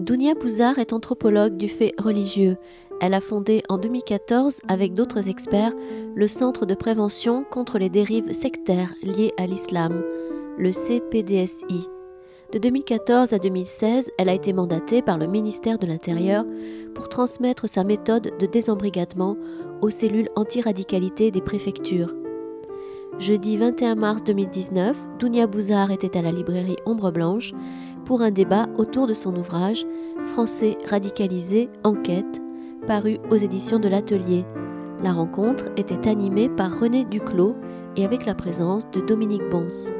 Dounia Bouzard est anthropologue du fait religieux. Elle a fondé en 2014, avec d'autres experts, le Centre de prévention contre les dérives sectaires liées à l'islam, le CPDSI. De 2014 à 2016, elle a été mandatée par le ministère de l'Intérieur pour transmettre sa méthode de désembrigadement aux cellules anti-radicalité des préfectures. Jeudi 21 mars 2019, Dounia Bouzard était à la librairie Ombre Blanche pour un débat autour de son ouvrage Français radicalisé, enquête, paru aux éditions de l'Atelier. La rencontre était animée par René Duclos et avec la présence de Dominique Bons.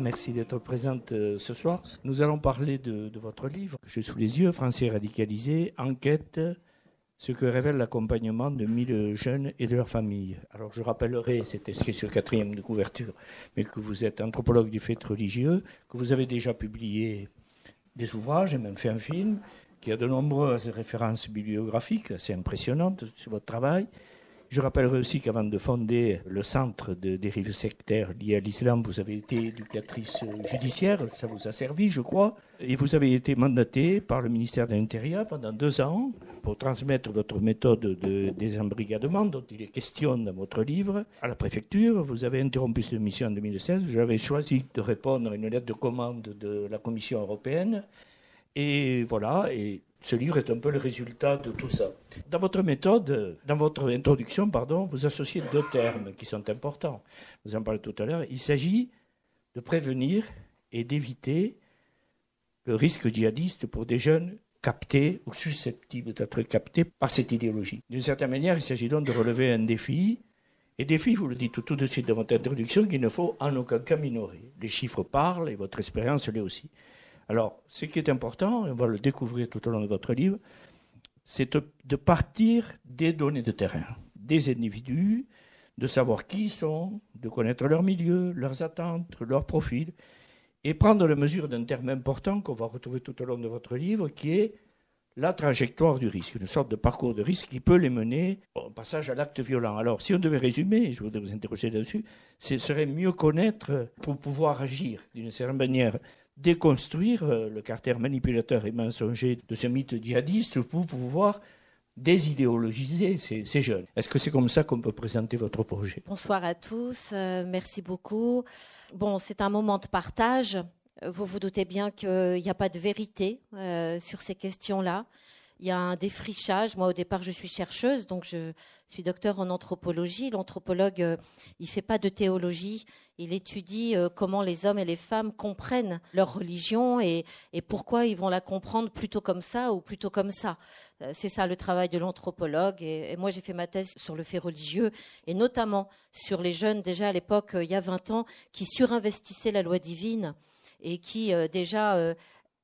Merci d'être présente euh, ce soir. Nous allons parler de, votre livre, que j'ai sous les yeux, Français radicalisés, enquête, ce que révèle l'accompagnement de mille jeunes et de leurs familles. Alors je rappellerai, c'est inscrit sur le quatrième de couverture, mais que vous êtes anthropologue du fait religieux, que vous avez déjà publié des ouvrages et même fait un film, qui a de nombreuses références bibliographiques assez impressionnantes sur votre travail. Je rappellerai aussi qu'avant de fonder le centre de dérives sectaires liées à l'islam, vous avez été éducatrice judiciaire, ça vous a servi, je crois, et vous avez été mandatée par le ministère de l'Intérieur pendant deux ans pour transmettre votre méthode de désembrigadement dont il est question dans votre livre à la préfecture. Vous avez interrompu cette mission en 2016. Vous avez choisi de répondre à une lettre de commande de la Commission européenne. Et voilà, ce livre est un peu le résultat de tout ça. Dans votre méthode, dans votre introduction, pardon, vous associez deux termes qui sont importants. Vous en parlez tout à l'heure. Il s'agit de prévenir et d'éviter le risque djihadiste pour des jeunes captés ou susceptibles d'être captés par cette idéologie. D'une certaine manière, il s'agit donc de relever un défi, et défi, vous le dites tout, tout de suite dans votre introduction, qu'il ne faut en aucun cas minorer. Les chiffres parlent et votre expérience l'est aussi. Alors, ce qui est important, et on va le découvrir tout au long de votre livre, c'est de partir des données de terrain, des individus, de savoir qui ils sont, de connaître leur milieu, leurs attentes, leur profil, et prendre la mesure d'un terme important qu'on va retrouver tout au long de votre livre, qui est la trajectoire du risque, une sorte de parcours de risque qui peut les mener au passage à l'acte violent. Alors, si on devait résumer, je voudrais vous interroger là-dessus, ce serait mieux connaître pour pouvoir agir d'une certaine manière déconstruire euh, le caractère manipulateur et mensonger de ce mythe djihadiste pour pouvoir désidéologiser ces, jeunes. Est-ce que c'est comme ça qu'on peut présenter votre projet? Bonsoir à tous, euh, merci beaucoup. Bon, c'est un moment de partage. Vous vous doutez bien qu'il n'y a pas de vérité euh, sur ces questions-là il y a un défrichage. Moi, au départ, je suis chercheuse, donc je suis docteur en anthropologie. L'anthropologue, euh, il fait pas de théologie. Il étudie euh, comment les hommes et les femmes comprennent leur religion et, pourquoi ils vont la comprendre plutôt comme ça ou plutôt comme ça. Euh, c'est ça le travail de l'anthropologue. Et, moi, j'ai fait ma thèse sur le fait religieux et notamment sur les jeunes, déjà à l'époque, il y a 20 ans, qui surinvestissaient la loi divine et qui déjà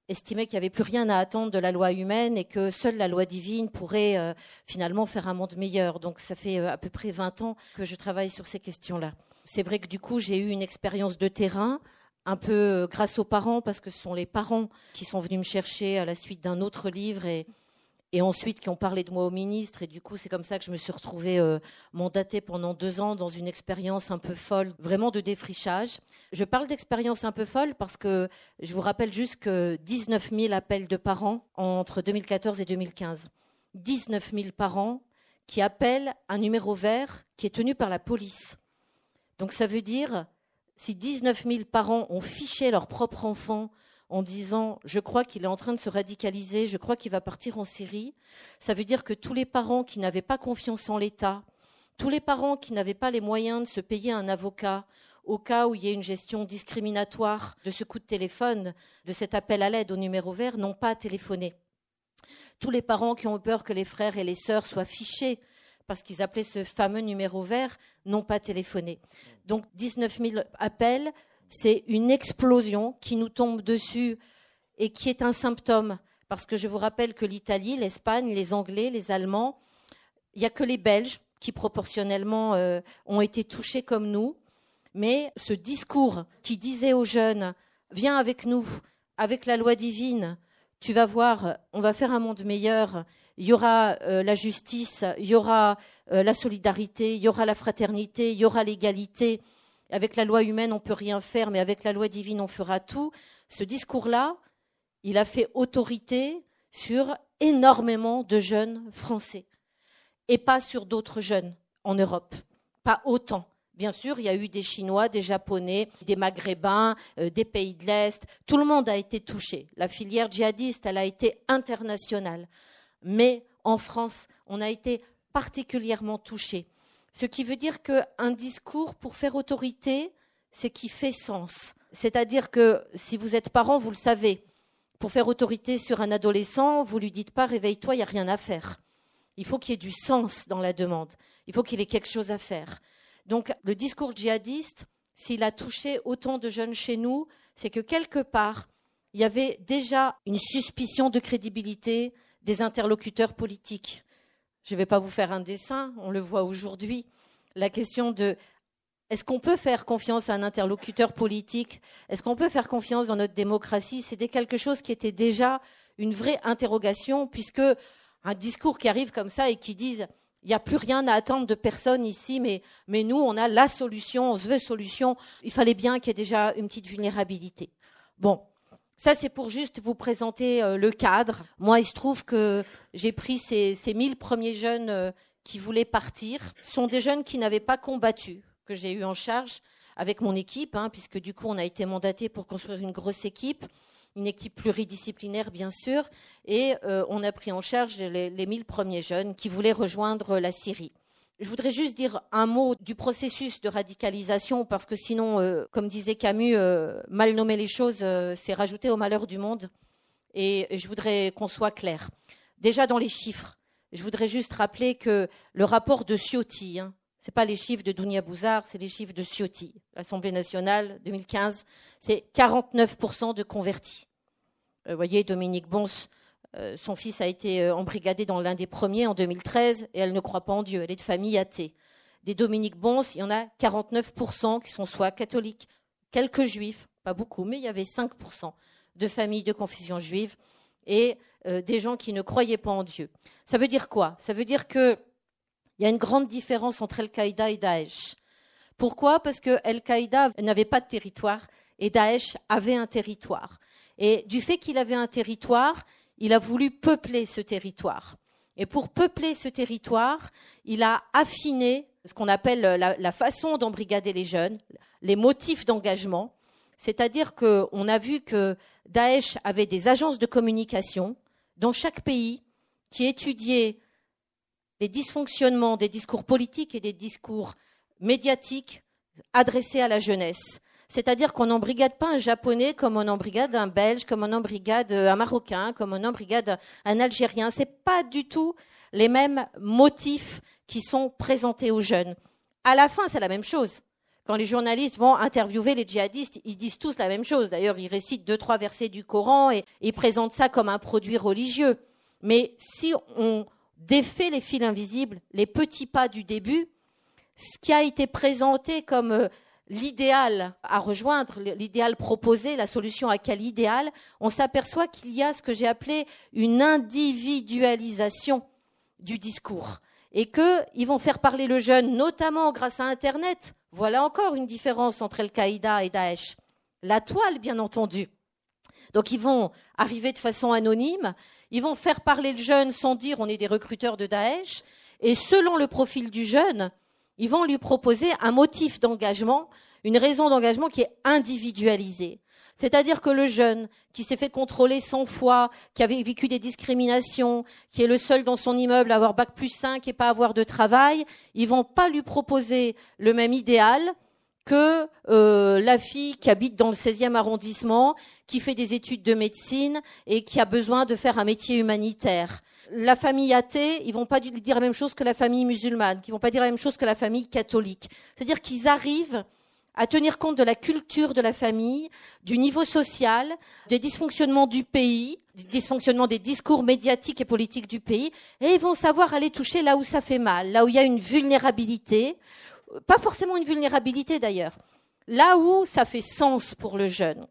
estimait qu'il n'y avait plus rien à attendre de la loi humaine et que seule la loi divine pourrait euh, finalement faire un monde meilleur. Donc ça fait euh, à peu près 20 ans que je travaille sur ces questions-là. C'est vrai que du coup, j'ai eu une expérience de terrain, un peu euh, grâce aux parents, parce que ce sont les parents qui sont venus me chercher à la suite d'un autre livre et et ensuite qui ont parlé de moi au ministre. Et du coup, c'est comme ça que je me suis retrouvée euh, mandatée pendant deux ans dans une expérience un peu folle, vraiment de défrichage. Je parle d'expérience un peu folle parce que je vous rappelle juste que 19 000 appels de parents entre 2014 et 2015. 19 000 parents qui appellent un numéro vert qui est tenu par la police. Donc ça veut dire, si 19 000 parents ont fiché leur propre enfant en disant je crois qu'il est en train de se radicaliser, je crois qu'il va partir en Syrie, ça veut dire que tous les parents qui n'avaient pas confiance en l'État, tous les parents qui n'avaient pas les moyens de se payer un avocat au cas où il y ait une gestion discriminatoire de ce coup de téléphone, de cet appel à l'aide au numéro vert, n'ont pas téléphoné. Tous les parents qui ont peur que les frères et les sœurs soient fichés parce qu'ils appelaient ce fameux numéro vert, n'ont pas téléphoné. Donc 19 000 appels, c'est une explosion qui nous tombe dessus et qui est un symptôme. Parce que je vous rappelle que l'Italie, l'Espagne, les Anglais, les Allemands, il n'y a que les Belges qui proportionnellement euh, ont été touchés comme nous. Mais ce discours qui disait aux jeunes viens avec nous, avec la loi divine, tu vas voir, on va faire un monde meilleur, il y aura euh, la justice, il y aura euh, la solidarité, il y aura la fraternité, il y aura l'égalité. Avec la loi humaine, on peut rien faire, mais avec la loi divine, on fera tout. Ce discours-là, il a fait autorité sur énormément de jeunes français et pas sur d'autres jeunes en Europe, pas autant. Bien sûr, il y a eu des Chinois, des Japonais, des Maghrébins, euh, des pays de l'Est. Tout le monde a été touché. La filière djihadiste, elle a été internationale. Mais en France, on a été particulièrement touché. Ce qui veut dire qu'un discours, pour faire autorité, c'est qui fait sens. C'est-à-dire que si vous êtes parent, vous le savez. Pour faire autorité sur un adolescent, vous lui dites pas réveille-toi, il n'y a rien à faire. Il faut qu'il y ait du sens dans la demande. Il faut qu'il ait quelque chose à faire. Donc le discours djihadiste, s'il a touché autant de jeunes chez nous, c'est que quelque part, il y avait déjà une suspicion de crédibilité des interlocuteurs politiques. Je ne vais pas vous faire un dessin, on le voit aujourd'hui. La question de est-ce qu'on peut faire confiance à un interlocuteur politique? Est-ce qu'on peut faire confiance dans notre démocratie? C'était quelque chose qui était déjà une vraie interrogation, puisque un discours qui arrive comme ça et qui dise il n'y a plus rien à attendre de personne ici, mais, mais nous, on a la solution, on se veut solution. Il fallait bien qu'il y ait déjà une petite vulnérabilité. Bon, ça c'est pour juste vous présenter euh, le cadre. Moi, il se trouve que j'ai pris ces, ces 1000 premiers jeunes euh, qui voulaient partir. Ce sont des jeunes qui n'avaient pas combattu, que j'ai eu en charge avec mon équipe, hein, puisque du coup, on a été mandaté pour construire une grosse équipe une équipe pluridisciplinaire bien sûr, et euh, on a pris en charge les, les 1000 premiers jeunes qui voulaient rejoindre la Syrie. Je voudrais juste dire un mot du processus de radicalisation, parce que sinon, euh, comme disait Camus, euh, mal nommer les choses, c'est rajouter au malheur du monde. Et je voudrais qu'on soit clair. Déjà dans les chiffres, je voudrais juste rappeler que le rapport de Ciotti, hein, ce pas les chiffres de Dounia Bouzard, c'est les chiffres de Ciotti. L'Assemblée nationale, 2015, c'est 49% de convertis. Vous euh, voyez, Dominique Bons, euh, son fils a été euh, embrigadé dans l'un des premiers en 2013 et elle ne croit pas en Dieu. Elle est de famille athée. Des Dominique Bons, il y en a 49% qui sont soit catholiques, quelques juifs, pas beaucoup, mais il y avait 5% de familles de confession juive et des gens qui ne croyaient pas en Dieu. Ça veut dire quoi? Ça veut dire que il y a une grande différence entre Al-Qaïda et Daesh. Pourquoi? Parce que Al-Qaïda n'avait pas de territoire et Daesh avait un territoire. Et du fait qu'il avait un territoire, il a voulu peupler ce territoire. Et pour peupler ce territoire, il a affiné ce qu'on appelle la, façon d'embrigader les jeunes, les motifs d'engagement. C'est-à-dire qu'on a vu que Daesh avait des agences de communication dans chaque pays qui étudiaient les dysfonctionnements des discours politiques et des discours médiatiques adressés à la jeunesse. C'est-à-dire qu'on n'embrigade pas un japonais comme on embrigade un belge, comme on embrigade un marocain, comme on embrigade un algérien. Ce n'est pas du tout les mêmes motifs qui sont présentés aux jeunes. À la fin, c'est la même chose. Quand les journalistes vont interviewer les djihadistes, ils disent tous la même chose. D'ailleurs, ils récitent deux, trois versets du Coran et ils présentent ça comme un produit religieux. Mais si on défait les fils invisibles, les petits pas du début, ce qui a été présenté comme euh, l'idéal à rejoindre, l'idéal proposé, la solution à quel idéal, on s'aperçoit qu'il y a ce que j'ai appelé une individualisation du discours et qu'ils vont faire parler le jeune, notamment grâce à Internet. Voilà encore une différence entre Al-Qaïda et Daesh. La toile, bien entendu. Donc ils vont arriver de façon anonyme, ils vont faire parler le jeune sans dire on est des recruteurs de Daesh, et selon le profil du jeune, ils vont lui proposer un motif d'engagement, une raison d'engagement qui est individualisée. C'est-à-dire que le jeune qui s'est fait contrôler 100 fois, qui avait vécu des discriminations, qui est le seul dans son immeuble à avoir bac plus 5 et pas avoir de travail, ils vont pas lui proposer le même idéal que euh, la fille qui habite dans le 16e arrondissement, qui fait des études de médecine et qui a besoin de faire un métier humanitaire. La famille athée, ils vont pas dire la même chose que la famille musulmane, qui vont pas dire la même chose que la famille catholique. C'est-à-dire qu'ils arrivent à tenir compte de la culture de la famille, du niveau social, des dysfonctionnements du pays, du dysfonctionnement des discours médiatiques et politiques du pays, et ils vont savoir aller toucher là où ça fait mal, là où il y a une vulnérabilité, pas forcément une vulnérabilité d'ailleurs, là où ça fait sens pour le jeune.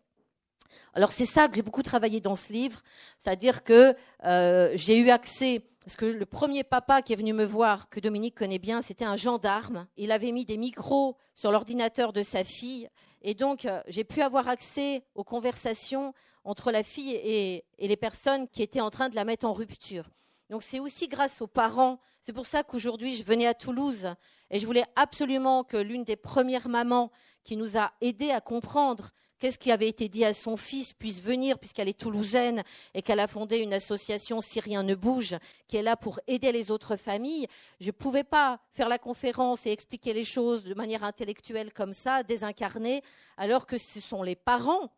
Alors c'est ça que j'ai beaucoup travaillé dans ce livre, c'est-à-dire que euh, j'ai eu accès parce que le premier papa qui est venu me voir, que Dominique connaît bien, c'était un gendarme. Il avait mis des micros sur l'ordinateur de sa fille. Et donc, euh, j'ai pu avoir accès aux conversations entre la fille et, les personnes qui étaient en train de la mettre en rupture. Donc, c'est aussi grâce aux parents. C'est pour ça qu'aujourd'hui, je venais à Toulouse et je voulais absolument que l'une des premières mamans qui nous a aidés à comprendre qu'est-ce qui avait été dit à son fils puisse venir, puisqu'elle est toulousaine et qu'elle a fondé une association Si rien ne bouge, qui est là pour aider les autres familles. Je ne pouvais pas faire la conférence et expliquer les choses de manière intellectuelle comme ça, désincarnée, alors que ce sont les parents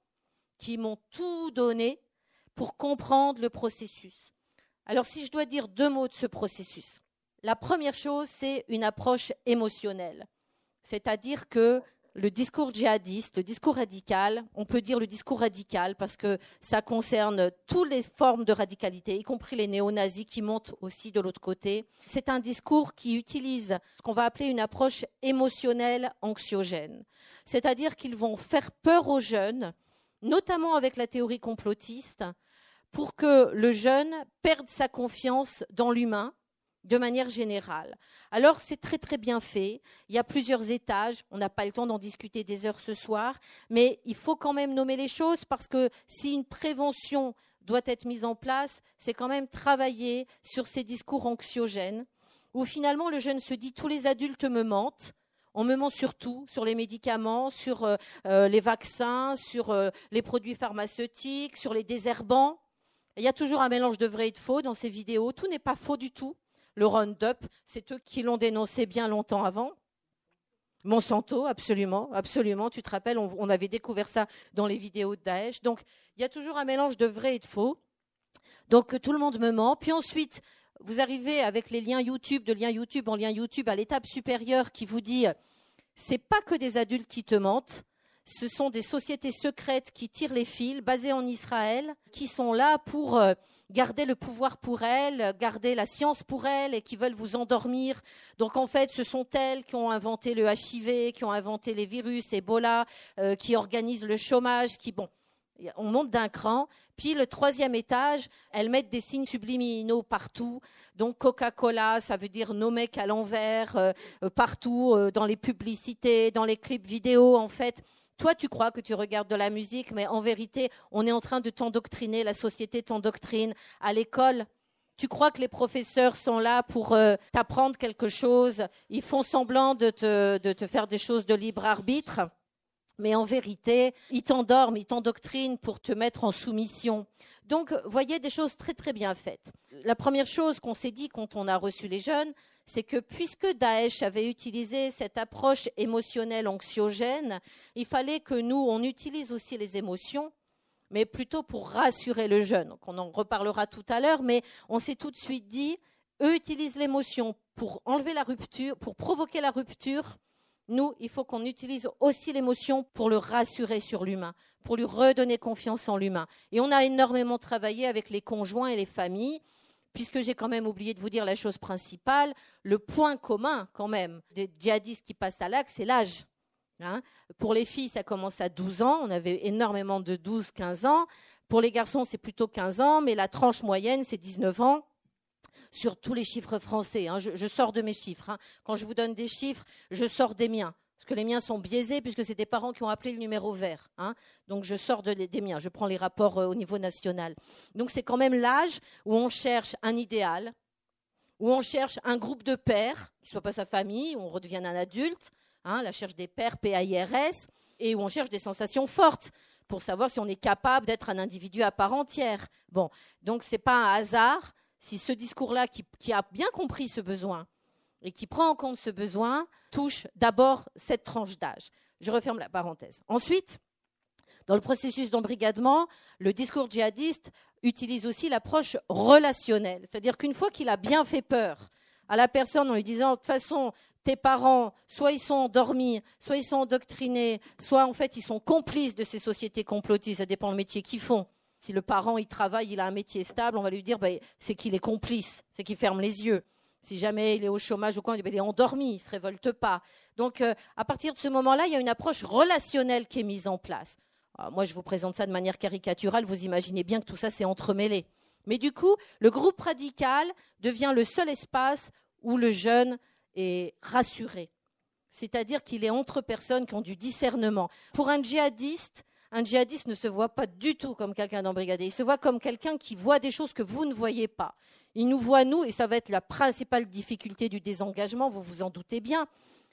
qui m'ont tout donné pour comprendre le processus. Alors si je dois dire deux mots de ce processus, la première chose, c'est une approche émotionnelle. C'est-à-dire que le discours djihadiste, le discours radical, on peut dire le discours radical parce que ça concerne toutes les formes de radicalité, y compris les néo-nazis qui montent aussi de l'autre côté. C'est un discours qui utilise ce qu'on va appeler une approche émotionnelle anxiogène. C'est-à-dire qu'ils vont faire peur aux jeunes, notamment avec la théorie complotiste, pour que le jeune perde sa confiance dans l'humain de manière générale. Alors c'est très très bien fait. Il y a plusieurs étages. On n'a pas le temps d'en discuter des heures ce soir, mais il faut quand même nommer les choses parce que si une prévention doit être mise en place, c'est quand même travailler sur ces discours anxiogènes où finalement le jeune se dit tous les adultes me mentent. On me ment sur tout, sur les médicaments, sur euh, euh, les vaccins, sur euh, les produits pharmaceutiques, sur les désherbants. Il y a toujours un mélange de vrai et de faux dans ces vidéos. Tout n'est pas faux du tout le Roundup, c'est eux qui l'ont dénoncé bien longtemps avant. Monsanto, absolument, absolument. Tu te rappelles, on, avait découvert ça dans les vidéos de Daesh. Donc, il y a toujours un mélange de vrai et de faux. Donc, tout le monde me ment. Puis ensuite, vous arrivez avec les liens YouTube, de lien YouTube en lien YouTube, à l'étape supérieure qui vous dit, c'est pas que des adultes qui te mentent, ce sont des sociétés secrètes qui tirent les fils, basées en Israël, qui sont là pour euh, garder le pouvoir pour elles, garder la science pour elles et qui veulent vous endormir. Donc en fait, ce sont elles qui ont inventé le HIV, qui ont inventé les virus, Ebola, euh, qui organisent le chômage, qui bon. On monte d'un cran, puis le troisième étage, elles mettent des signes subliminaux partout. Donc Coca-Cola, ça veut dire nos mecs à l'envers, euh, partout, dans les publicités, dans les clips vidéo, en fait. Toi, tu crois que tu regardes de la musique, mais en vérité, on est en train de t'endoctriner, la société t'endoctrine. À l'école, tu crois que les professeurs sont là pour euh, t'apprendre quelque chose, ils font semblant de te, de te faire des choses de libre arbitre, mais en vérité, ils t'endorment, ils t'endoctrinent pour te mettre en soumission. Donc, voyez des choses très très bien faites. La première chose qu'on s'est dit quand on a reçu les jeunes, c'est que puisque Daesh avait utilisé cette approche émotionnelle anxiogène, il fallait que nous, on utilise aussi les émotions, mais plutôt pour rassurer le jeune. on en reparlera tout à l'heure, mais on s'est tout de suite dit, eux utilisent l'émotion pour enlever la rupture, pour provoquer la rupture. Nous, il faut qu'on utilise aussi l'émotion pour le rassurer sur l'humain, pour lui redonner confiance en l'humain. Et on a énormément travaillé avec les conjoints et les familles puisque j'ai quand même oublié de vous dire la chose principale, le point commun quand même des djihadistes qui passent à l'acte, c'est l'âge. Hein. Pour les filles, ça commence à 12 ans, on avait énormément de 12-15 ans. Pour les garçons, c'est plutôt 15 ans, mais la tranche moyenne, c'est 19 ans sur tous les chiffres français. Hein. Je, sors de mes chiffres. Hein. Quand je vous donne des chiffres, je sors des miens que les miens sont biaisés puisque c'est des parents qui ont appelé le numéro vert. Hein. Donc je sors des miens, je prends les rapports euh, au niveau national. Donc c'est quand même l'âge où on cherche un idéal, où on cherche un groupe de pères, qui ne soit pas sa famille, où on redevient un adulte, hein, la cherche des pères PAIRS, et où on cherche des sensations fortes pour savoir si on est capable d'être un individu à part entière. Bon, donc ce n'est pas un hasard si ce discours-là, qui a bien compris ce besoin, et qui prend en compte ce besoin touche d'abord cette tranche d'âge. Je referme la parenthèse. Ensuite, dans le processus d'embrigadement, le discours djihadiste utilise aussi l'approche relationnelle. C'est-à-dire qu'une fois qu'il a bien fait peur à la personne en lui disant, de toute façon, tes parents, soit ils sont endormis, soit ils sont endoctrinés, soit en fait ils sont complices de ces sociétés complotistes, ça dépend le métier qu'ils font. Si le parent il travaille, il a un métier stable, on va lui dire ben, c'est qu'il est complice, c'est qu'il ferme les yeux. Si jamais il est au chômage ou quoi, il est endormi, il ne se révolte pas. Donc, euh, à partir de ce moment-là, il y a une approche relationnelle qui est mise en place. Ah, moi, je vous présente ça de manière caricaturale, vous imaginez bien que tout ça s'est entremêlé. Mais du coup, le groupe radical devient le seul espace où le jeune est rassuré. C'est-à-dire qu'il est entre personnes qui ont du discernement. Pour un djihadiste, un djihadiste ne se voit pas du tout comme quelqu'un d'embrigadé. Il se voit comme quelqu'un qui voit des choses que vous ne voyez pas. Il nous voit, nous, et ça va être la principale difficulté du désengagement, vous vous en doutez bien.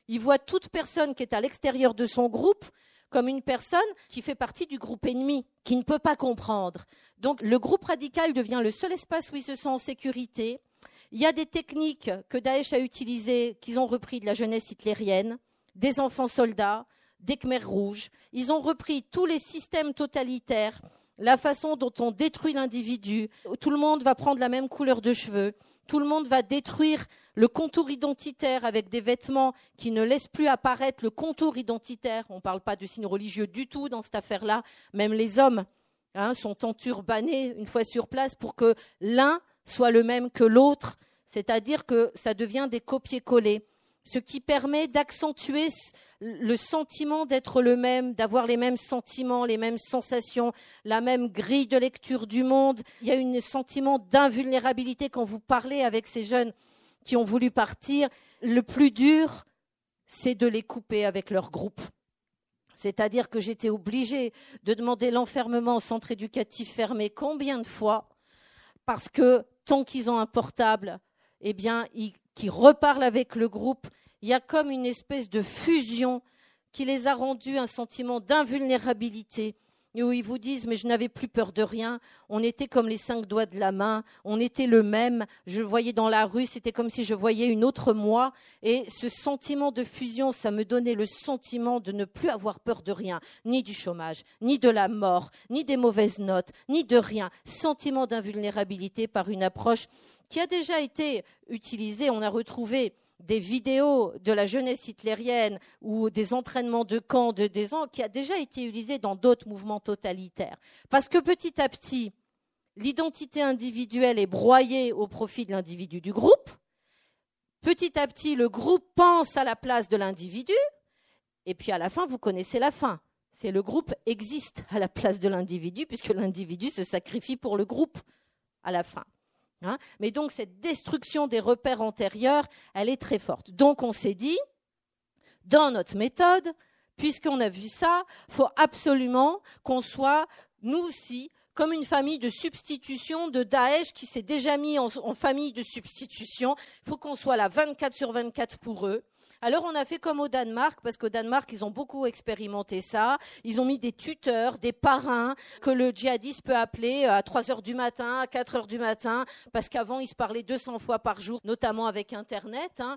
Il voit toute personne qui est à l'extérieur de son groupe comme une personne qui fait partie du groupe ennemi, qui ne peut pas comprendre. Donc le groupe radical devient le seul espace où il se sent en sécurité. Il y a des techniques que Daesh a utilisées, qu'ils ont repris de la jeunesse hitlérienne, des enfants soldats, des Khmers rouges. Ils ont repris tous les systèmes totalitaires, la façon dont on détruit l'individu. Tout le monde va prendre la même couleur de cheveux. Tout le monde va détruire le contour identitaire avec des vêtements qui ne laissent plus apparaître le contour identitaire. On ne parle pas de signes religieux du tout dans cette affaire-là. Même les hommes hein, sont enturbanés une fois sur place pour que l'un soit le même que l'autre. C'est-à-dire que ça devient des copier-coller ce qui permet d'accentuer le sentiment d'être le même, d'avoir les mêmes sentiments, les mêmes sensations, la même grille de lecture du monde. Il y a un sentiment d'invulnérabilité quand vous parlez avec ces jeunes qui ont voulu partir. Le plus dur, c'est de les couper avec leur groupe. C'est-à-dire que j'étais obligée de demander l'enfermement au centre éducatif fermé combien de fois? Parce que tant qu'ils ont un portable, eh bien, ils qui reparlent avec le groupe, il y a comme une espèce de fusion qui les a rendus un sentiment d'invulnérabilité, où ils vous disent mais je n'avais plus peur de rien, on était comme les cinq doigts de la main, on était le même, je voyais dans la rue, c'était comme si je voyais une autre moi, et ce sentiment de fusion, ça me donnait le sentiment de ne plus avoir peur de rien, ni du chômage, ni de la mort, ni des mauvaises notes, ni de rien, sentiment d'invulnérabilité par une approche qui a déjà été utilisé. On a retrouvé des vidéos de la jeunesse hitlérienne ou des entraînements de camp de des qui a déjà été utilisé dans d'autres mouvements totalitaires. Parce que petit à petit, l'identité individuelle est broyée au profit de l'individu du groupe. Petit à petit, le groupe pense à la place de l'individu. Et puis à la fin, vous connaissez la fin. C'est le groupe existe à la place de l'individu, puisque l'individu se sacrifie pour le groupe à la fin. Hein. Mais donc cette destruction des repères antérieurs, elle est très forte. Donc on s'est dit, dans notre méthode, puisqu'on a vu ça, faut absolument qu'on soit, nous aussi, comme une famille de substitution de Daesh qui s'est déjà mis en, en famille de substitution. Il faut qu'on soit là 24 sur 24 pour eux. Alors on a fait comme au Danemark, parce qu'au Danemark, ils ont beaucoup expérimenté ça. Ils ont mis des tuteurs, des parrains que le djihadiste peut appeler à 3 heures du matin, à 4 heures du matin, parce qu'avant, ils se parlaient 200 fois par jour, notamment avec Internet. Hein.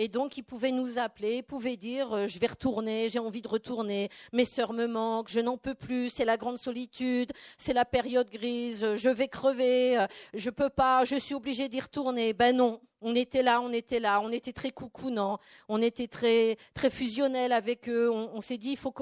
Et donc, ils pouvaient nous appeler, pouvaient dire euh, Je vais retourner, j'ai envie de retourner, mes sœurs me manquent, je n'en peux plus, c'est la grande solitude, c'est la période grise, je vais crever, euh, je peux pas, je suis obligée d'y retourner. Ben non, on était là, on était là, on était très coucounant, on était très, très fusionnel avec eux. On, s'est dit Il faut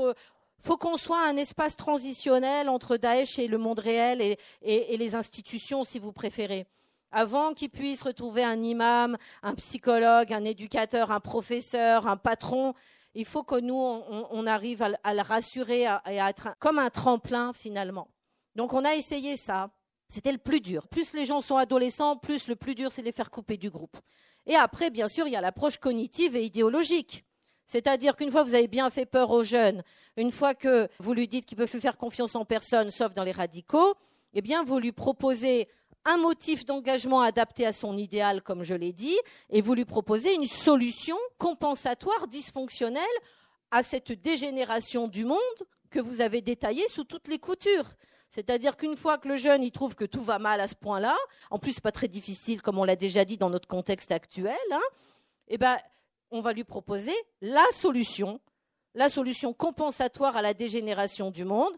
faut qu'on soit un espace transitionnel entre Daesh et le monde réel et les institutions, si vous préférez avant qu'ils puissent retrouver un imam, un psychologue, un éducateur, un professeur, un patron, il faut que nous, on, arrive à, le rassurer et à être comme un tremplin finalement. Donc on a essayé ça. C'était le plus dur. Plus les gens sont adolescents, plus le plus dur, c'est de les faire couper du groupe. Et après, bien sûr, il y a l'approche cognitive et idéologique. C'est-à-dire qu'une fois que vous avez bien fait peur aux jeunes, une fois que vous lui dites qu'il ne peut plus faire confiance en personne, sauf dans les radicaux, eh bien, vous lui proposez un motif d'engagement adapté à son idéal, comme je l'ai dit, et vous lui proposez une solution compensatoire dysfonctionnelle à cette dégénération du monde que vous avez détaillée sous toutes les coutures. C'est-à-dire qu'une fois que le jeune il trouve que tout va mal à ce point-là, en plus pas très difficile comme on l'a déjà dit dans notre contexte actuel, hein, eh ben, on va lui proposer la solution, la solution compensatoire à la dégénération du monde,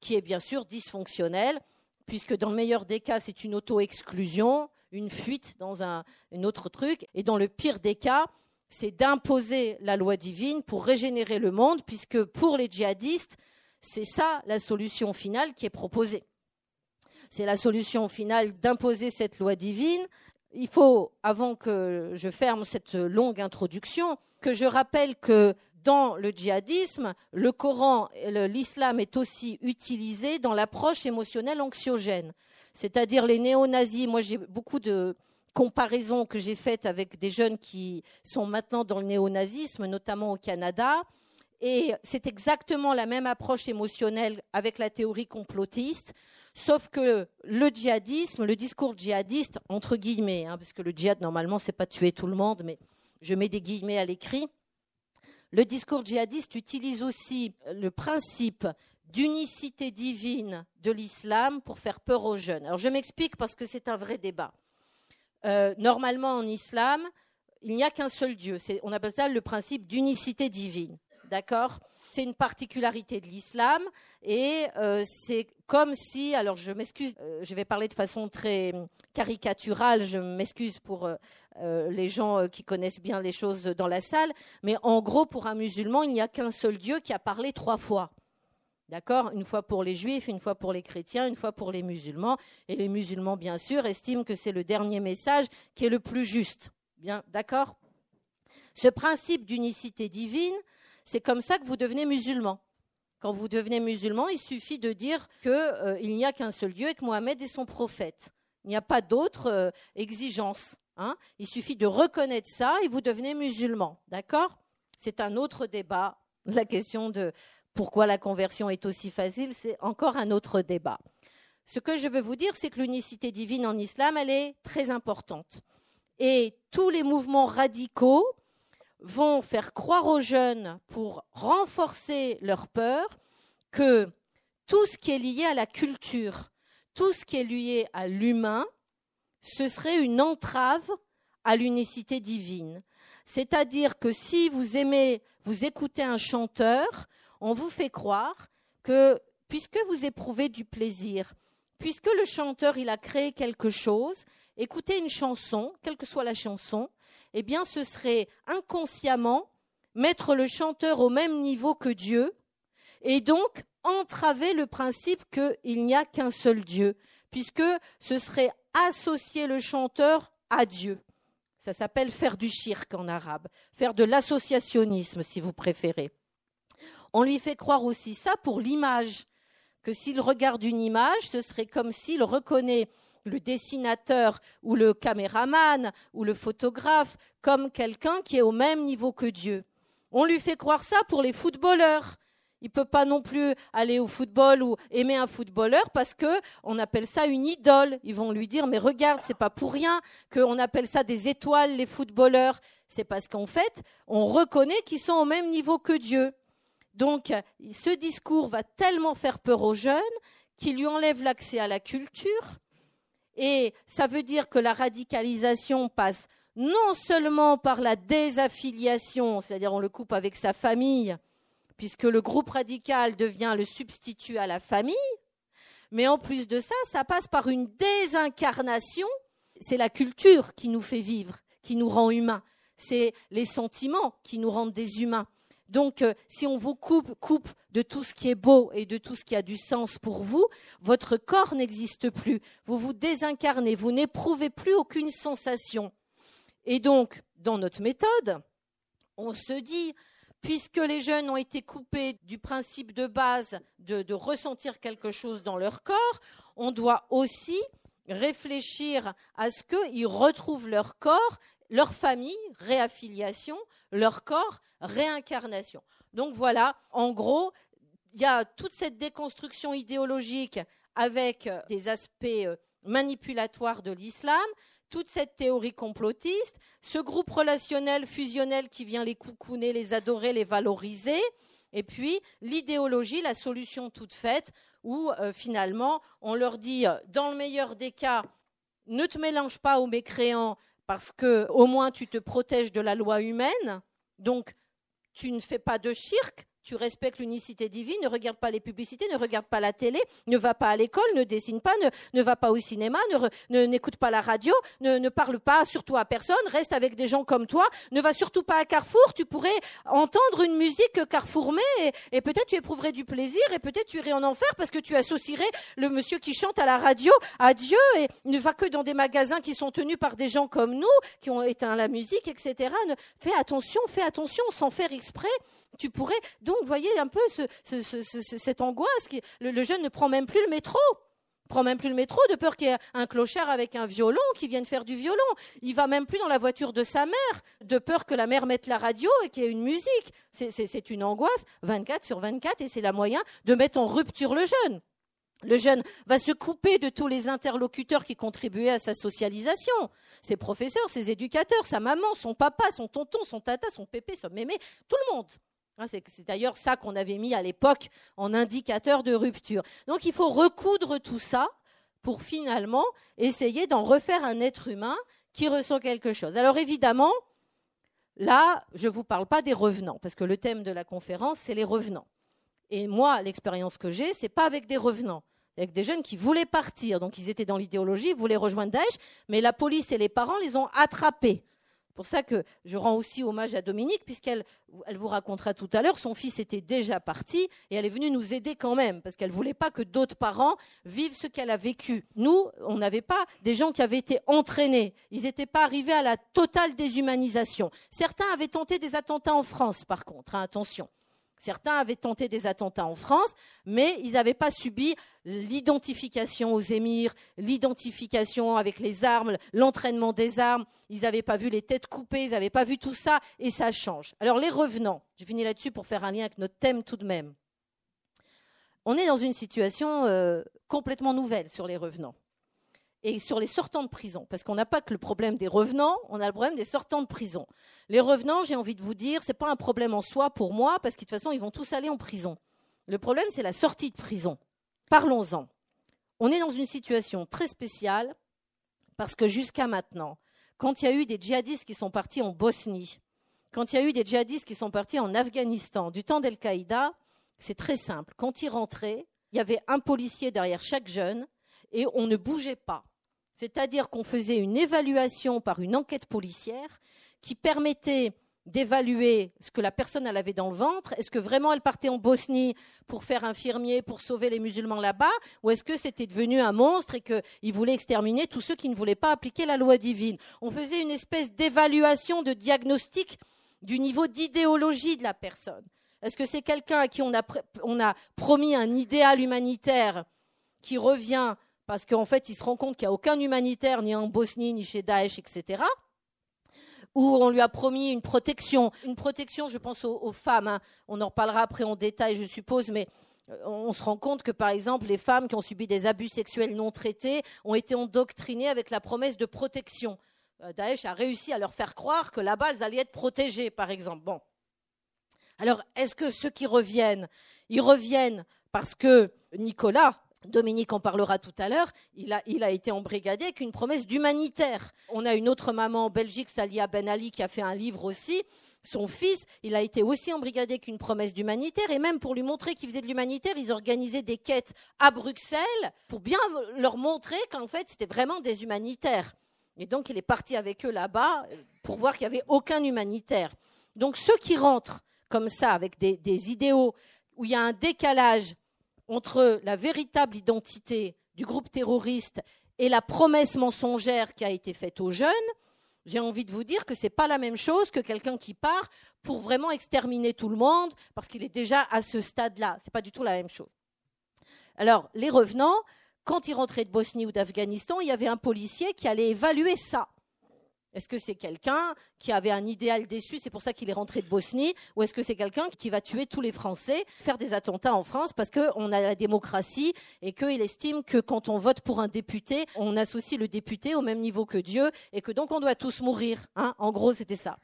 qui est bien sûr dysfonctionnelle puisque dans le meilleur des cas, c'est une auto-exclusion, une fuite dans un, autre truc, et dans le pire des cas, c'est d'imposer la loi divine pour régénérer le monde, puisque pour les djihadistes, c'est ça la solution finale qui est proposée. C'est la solution finale d'imposer cette loi divine. Il faut, avant que je ferme cette longue introduction, que je rappelle que dans le djihadisme, le Coran, l'islam est aussi utilisé dans l'approche émotionnelle anxiogène. C'est-à-dire les néo-nazis, moi j'ai beaucoup de comparaisons que j'ai faites avec des jeunes qui sont maintenant dans le néo-nazisme, notamment au Canada. Et c'est exactement la même approche émotionnelle avec la théorie complotiste, sauf que le djihadisme, le discours djihadiste, entre guillemets, hein, parce que le djihad, normalement, c'est pas tuer tout le monde, mais je mets des guillemets à l'écrit. Le discours djihadiste utilise aussi le principe d'unicité divine de l'islam pour faire peur aux jeunes. Alors je m'explique parce que c'est un vrai débat. Euh, normalement, en islam, il n'y a qu'un seul Dieu. On appelle ça le principe d'unicité divine. D'accord? C'est une particularité de l'islam et euh, c'est comme si, alors je m'excuse, euh, je vais parler de façon très caricaturale, je m'excuse pour les gens qui connaissent bien les choses dans la salle, mais en gros, pour un musulman, il n'y a qu'un seul Dieu qui a parlé trois fois. D'accord? Une fois pour les juifs, une fois pour les chrétiens, une fois pour les musulmans. Et les musulmans, bien sûr, estiment que c'est le dernier message qui est le plus juste. Bien, d'accord? Ce principe d'unicité divine, c'est comme ça que vous devenez musulman. Quand vous devenez musulman, il suffit de dire qu'il euh, n'y a qu'un seul Dieu et que Mohamed est son prophète. Il n'y a pas d'autre euh, exigence. Hein il suffit de reconnaître ça et vous devenez musulman. D'accord? C'est un autre débat, la question de pourquoi la conversion est aussi facile, c'est encore un autre débat. Ce que je veux vous dire, c'est que l'unicité divine en islam, elle est très importante. Et tous les mouvements radicaux vont faire croire aux jeunes, pour renforcer leur peur, que tout ce qui est lié à la culture, tout ce qui est lié à l'humain, ce serait une entrave à l'unicité divine. C'est-à-dire que si vous aimez, vous écoutez un chanteur, on vous fait croire que puisque vous éprouvez du plaisir, puisque le chanteur il a créé quelque chose, écouter une chanson, quelle que soit la chanson, eh bien ce serait inconsciemment mettre le chanteur au même niveau que Dieu et donc entraver le principe qu'il n'y a qu'un seul Dieu, puisque ce serait associer le chanteur à Dieu. Ça s'appelle faire du shirk en arabe, faire de l'associationnisme si vous préférez. On lui fait croire aussi ça pour l'image, que s'il regarde une image, ce serait comme s'il reconnaît le dessinateur ou le caméraman ou le photographe comme quelqu'un qui est au même niveau que Dieu. On lui fait croire ça pour les footballeurs. Il ne peut pas non plus aller au football ou aimer un footballeur parce que on appelle ça une idole. Ils vont lui dire mais regarde, c'est pas pour rien qu'on appelle ça des étoiles les footballeurs. C'est parce qu'en fait, on reconnaît qu'ils sont au même niveau que Dieu. Donc, ce discours va tellement faire peur aux jeunes qu'il lui enlève l'accès à la culture. Et ça veut dire que la radicalisation passe non seulement par la désaffiliation, c'est-à-dire on le coupe avec sa famille, puisque le groupe radical devient le substitut à la famille, mais en plus de ça, ça passe par une désincarnation. C'est la culture qui nous fait vivre, qui nous rend humains. C'est les sentiments qui nous rendent des humains. Donc, euh, si on vous coupe, de tout ce qui est beau et de tout ce qui a du sens pour vous, votre corps n'existe plus. Vous vous désincarnez, vous n'éprouvez plus aucune sensation. Et donc, dans notre méthode, on se dit, puisque les jeunes ont été coupés du principe de base de ressentir quelque chose dans leur corps, on doit aussi réfléchir à ce qu'ils retrouvent leur corps, leur famille, réaffiliation, leur corps, réincarnation. Donc voilà, en gros, il y a toute cette déconstruction idéologique avec euh, des aspects euh, manipulatoires de l'islam, toute cette théorie complotiste, ce groupe relationnel fusionnel qui vient les coucouner, les adorer, les valoriser, et puis l'idéologie, la solution toute faite, où euh, finalement on leur dit, dans le meilleur des cas, ne te mélange pas aux mécréants parce que au moins tu te protèges de la loi humaine, donc tu ne fais pas de shirk, tu respectes l'unicité divine, ne regarde pas les publicités, ne regarde pas la télé, ne va pas à l'école, ne dessine pas, ne, va pas au cinéma, ne n'écoute pas la radio, ne, parle pas surtout à personne, reste avec des gens comme toi, ne va surtout pas à Carrefour, tu pourrais entendre une musique que Carrefour met et, peut-être tu éprouverais du plaisir et peut-être tu irais en enfer parce que tu associerais le monsieur qui chante à la radio à Dieu et ne va que dans des magasins qui sont tenus par des gens comme nous, qui ont éteint la musique, etc. fais attention, fais attention, sans faire exprès. Tu pourrais donc, voyez un peu cette angoisse. Qui, le, jeune ne prend même plus le métro prend même plus le métro de peur qu'il y ait un clochard avec un violon qui vienne faire du violon. Il va même plus dans la voiture de sa mère de peur que la mère mette la radio et qu'il y ait une musique. C'est une angoisse 24 sur 24 et c'est la moyen de mettre en rupture le jeune. Le jeune va se couper de tous les interlocuteurs qui contribuaient à sa socialisation. Ses professeurs, ses éducateurs, sa maman, son papa, son tonton, son tata, son pépé, son mémé, tout le monde. Hein, c'est d'ailleurs ça qu'on avait mis à l'époque en indicateur de rupture. Donc il faut recoudre tout ça pour finalement essayer d'en refaire un être humain qui ressent quelque chose. Alors évidemment, là, je ne vous parle pas des revenants, parce que le thème de la conférence, c'est les revenants. Et moi, l'expérience que j'ai, c'est pas avec des revenants, avec des jeunes qui voulaient partir. Donc ils étaient dans l'idéologie, voulaient rejoindre Daesh, mais la police et les parents les ont attrapés. Pour ça que je rends aussi hommage à Dominique, puisqu'elle elle vous racontera tout à l'heure, son fils était déjà parti et elle est venue nous aider quand même, parce qu'elle ne voulait pas que d'autres parents vivent ce qu'elle a vécu. Nous, on n'avait pas des gens qui avaient été entraînés. Ils n'étaient pas arrivés à la totale déshumanisation. Certains avaient tenté des attentats en France, par contre, hein, attention. Certains avaient tenté des attentats en France, mais ils n'avaient pas subi l'identification aux émirs, l'identification avec les armes, l'entraînement des armes. Ils n'avaient pas vu les têtes coupées, ils n'avaient pas vu tout ça, et ça change. Alors les revenants, je finis là-dessus pour faire un lien avec notre thème tout de même. On est dans une situation euh, complètement nouvelle sur les revenants et sur les sortants de prison. Parce qu'on n'a pas que le problème des revenants, on a le problème des sortants de prison. Les revenants, j'ai envie de vous dire, ce n'est pas un problème en soi pour moi, parce que de toute façon, ils vont tous aller en prison. Le problème, c'est la sortie de prison. Parlons-en. On est dans une situation très spéciale, parce que jusqu'à maintenant, quand il y a eu des djihadistes qui sont partis en Bosnie, quand il y a eu des djihadistes qui sont partis en Afghanistan, du temps d'Al-Qaïda, c'est très simple. Quand ils rentraient, il y avait un policier derrière chaque jeune et on ne bougeait pas. C'est-à-dire qu'on faisait une évaluation par une enquête policière qui permettait d'évaluer ce que la personne avait dans le ventre. Est-ce que vraiment elle partait en Bosnie pour faire infirmier, pour sauver les musulmans là-bas, ou est-ce que c'était devenu un monstre et qu'il voulait exterminer tous ceux qui ne voulaient pas appliquer la loi divine? On faisait une espèce d'évaluation, de diagnostic du niveau d'idéologie de la personne. Est-ce que c'est quelqu'un à qui on a, on a promis un idéal humanitaire qui revient parce qu'en fait, il se rend compte qu'il n'y a aucun humanitaire, ni en Bosnie, ni chez Daesh, etc. Où on lui a promis une protection. Une protection, je pense aux, femmes. Hein. On en reparlera après en détail, je suppose, mais euh, on se rend compte que, par exemple, les femmes qui ont subi des abus sexuels non traités ont été endoctrinées avec la promesse de protection. Euh, Daesh a réussi à leur faire croire que là-bas, elles allaient être protégées, par exemple. Bon. Alors, est-ce que ceux qui reviennent, ils reviennent parce que Nicolas, Dominique en parlera tout à l'heure, il a, été embrigadé avec une promesse d'humanitaire. On a une autre maman en Belgique, Salia Ben Ali, qui a fait un livre aussi. Son fils, il a été aussi embrigadé avec une promesse d'humanitaire. Et même pour lui montrer qu'il faisait de l'humanitaire, ils organisaient des quêtes à Bruxelles pour bien leur montrer qu'en fait, c'était vraiment des humanitaires. Et donc, il est parti avec eux là-bas pour voir qu'il n'y avait aucun humanitaire. Donc, ceux qui rentrent comme ça, avec des idéaux, où il y a un décalage entre la véritable identité du groupe terroriste et la promesse mensongère qui a été faite aux jeunes, j'ai envie de vous dire que ce n'est pas la même chose que quelqu'un qui part pour vraiment exterminer tout le monde, parce qu'il est déjà à ce stade-là. Ce n'est pas du tout la même chose. Alors, les revenants, quand ils rentraient de Bosnie ou d'Afghanistan, il y avait un policier qui allait évaluer ça. Est-ce que c'est quelqu'un qui avait un idéal déçu, c'est pour ça qu'il est rentré de Bosnie, ou est-ce que c'est quelqu'un qui va tuer tous les Français, faire des attentats en France parce qu'on a la démocratie et qu'il estime que quand on vote pour un député, on associe le député au même niveau que Dieu et que donc on doit tous mourir. Hein en gros, c'était ça.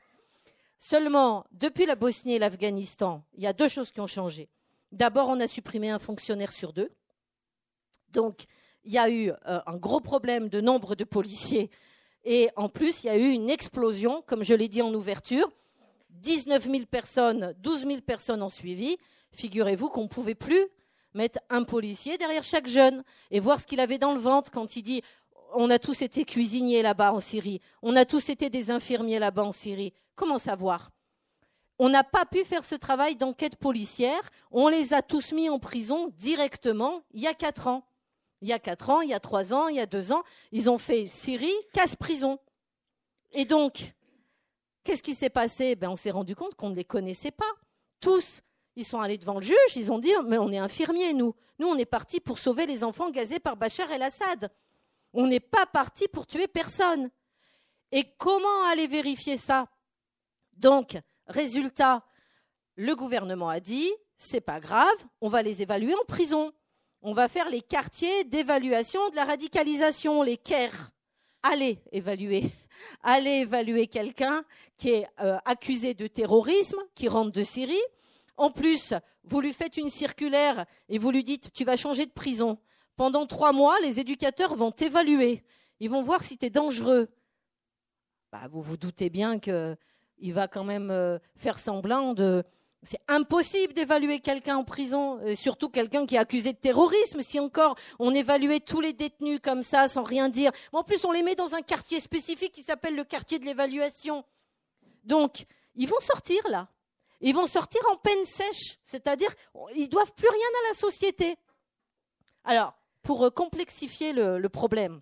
Seulement, depuis la Bosnie et l'Afghanistan, il y a deux choses qui ont changé. D'abord, on a supprimé un fonctionnaire sur deux. Donc, il y a eu euh, un gros problème de nombre de policiers et en plus, il y a eu une explosion, comme je l'ai dit en ouverture, 19 000 personnes, 12 000 personnes ont suivi. Figurez-vous qu'on ne pouvait plus mettre un policier derrière chaque jeune et voir ce qu'il avait dans le ventre quand il dit on a tous été cuisiniers là-bas en Syrie, on a tous été des infirmiers là-bas en Syrie. Comment savoir? On n'a pas pu faire ce travail d'enquête policière, on les a tous mis en prison directement il y a quatre ans. Il y a quatre ans, il y a trois ans, il y a deux ans, ils ont fait Syrie, casse-prison. Et donc, qu'est-ce qui s'est passé? Ben, On s'est rendu compte qu'on ne les connaissait pas. Tous, ils sont allés devant le juge, ils ont dit Mais on est infirmiers, nous. Nous, on est partis pour sauver les enfants gazés par Bachar el-Assad. On n'est pas parti pour tuer personne. Et comment aller vérifier ça? Donc, résultat, le gouvernement a dit c'est pas grave, on va les évaluer en prison. On va faire les quartiers d'évaluation de la radicalisation, les CAIR. Allez évaluer. Allez évaluer quelqu'un qui est euh, accusé de terrorisme, qui rentre de Syrie. En plus, vous lui faites une circulaire et vous lui dites tu vas changer de prison. Pendant trois mois, les éducateurs vont t'évaluer. Ils vont voir si tu es dangereux. Bah, vous vous doutez bien qu'il va quand même euh, faire semblant de. C'est impossible d'évaluer quelqu'un en prison, euh, surtout quelqu'un qui est accusé de terrorisme. Si encore on évaluait tous les détenus comme ça, sans rien dire. En plus, on les met dans un quartier spécifique qui s'appelle le quartier de l'évaluation. Donc, ils vont sortir là. Ils vont sortir en peine sèche, c'est-à-dire ils doivent plus rien à la société. Alors, pour euh, complexifier le, problème.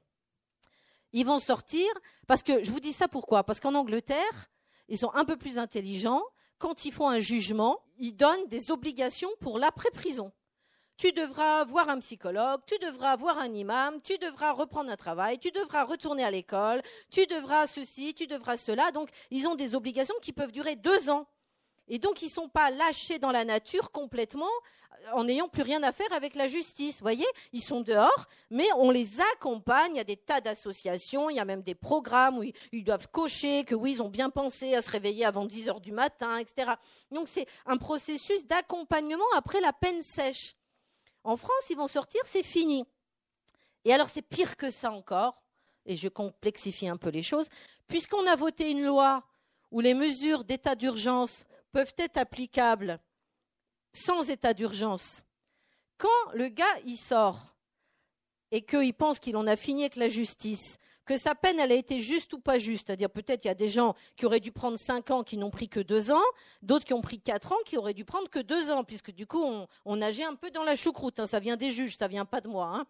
Ils vont sortir, parce que je vous dis ça pourquoi? Parce qu'en Angleterre, ils sont un peu plus intelligents. Quand ils font un jugement, ils donnent des obligations pour l'après-prison. Tu devras voir un psychologue, tu devras voir un imam, tu devras reprendre un travail, tu devras retourner à l'école, tu devras ceci, tu devras cela. Donc, ils ont des obligations qui peuvent durer deux ans. Et donc, ils ne sont pas lâchés dans la nature complètement en n'ayant plus rien à faire avec la justice. Vous voyez, ils sont dehors, mais on les accompagne. Il y a des tas d'associations, il y a même des programmes où ils doivent cocher que oui, ils ont bien pensé à se réveiller avant 10 heures du matin, etc. Donc, c'est un processus d'accompagnement après la peine sèche. En France, ils vont sortir, c'est fini. Et alors, c'est pire que ça encore, et je complexifie un peu les choses, puisqu'on a voté une loi où les mesures d'état d'urgence peuvent être applicables sans état d'urgence. Quand le gars il sort et qu'il pense qu'il en a fini avec la justice, que sa peine a été juste ou pas juste, c'est-à-dire peut-être il y a des gens qui auraient dû prendre cinq ans qui n'ont pris que deux ans, d'autres qui ont pris quatre ans qui auraient dû prendre que deux ans, puisque du coup on, nageait un peu dans la choucroute. Hein. ça vient des juges, ça vient pas de moi. Hein.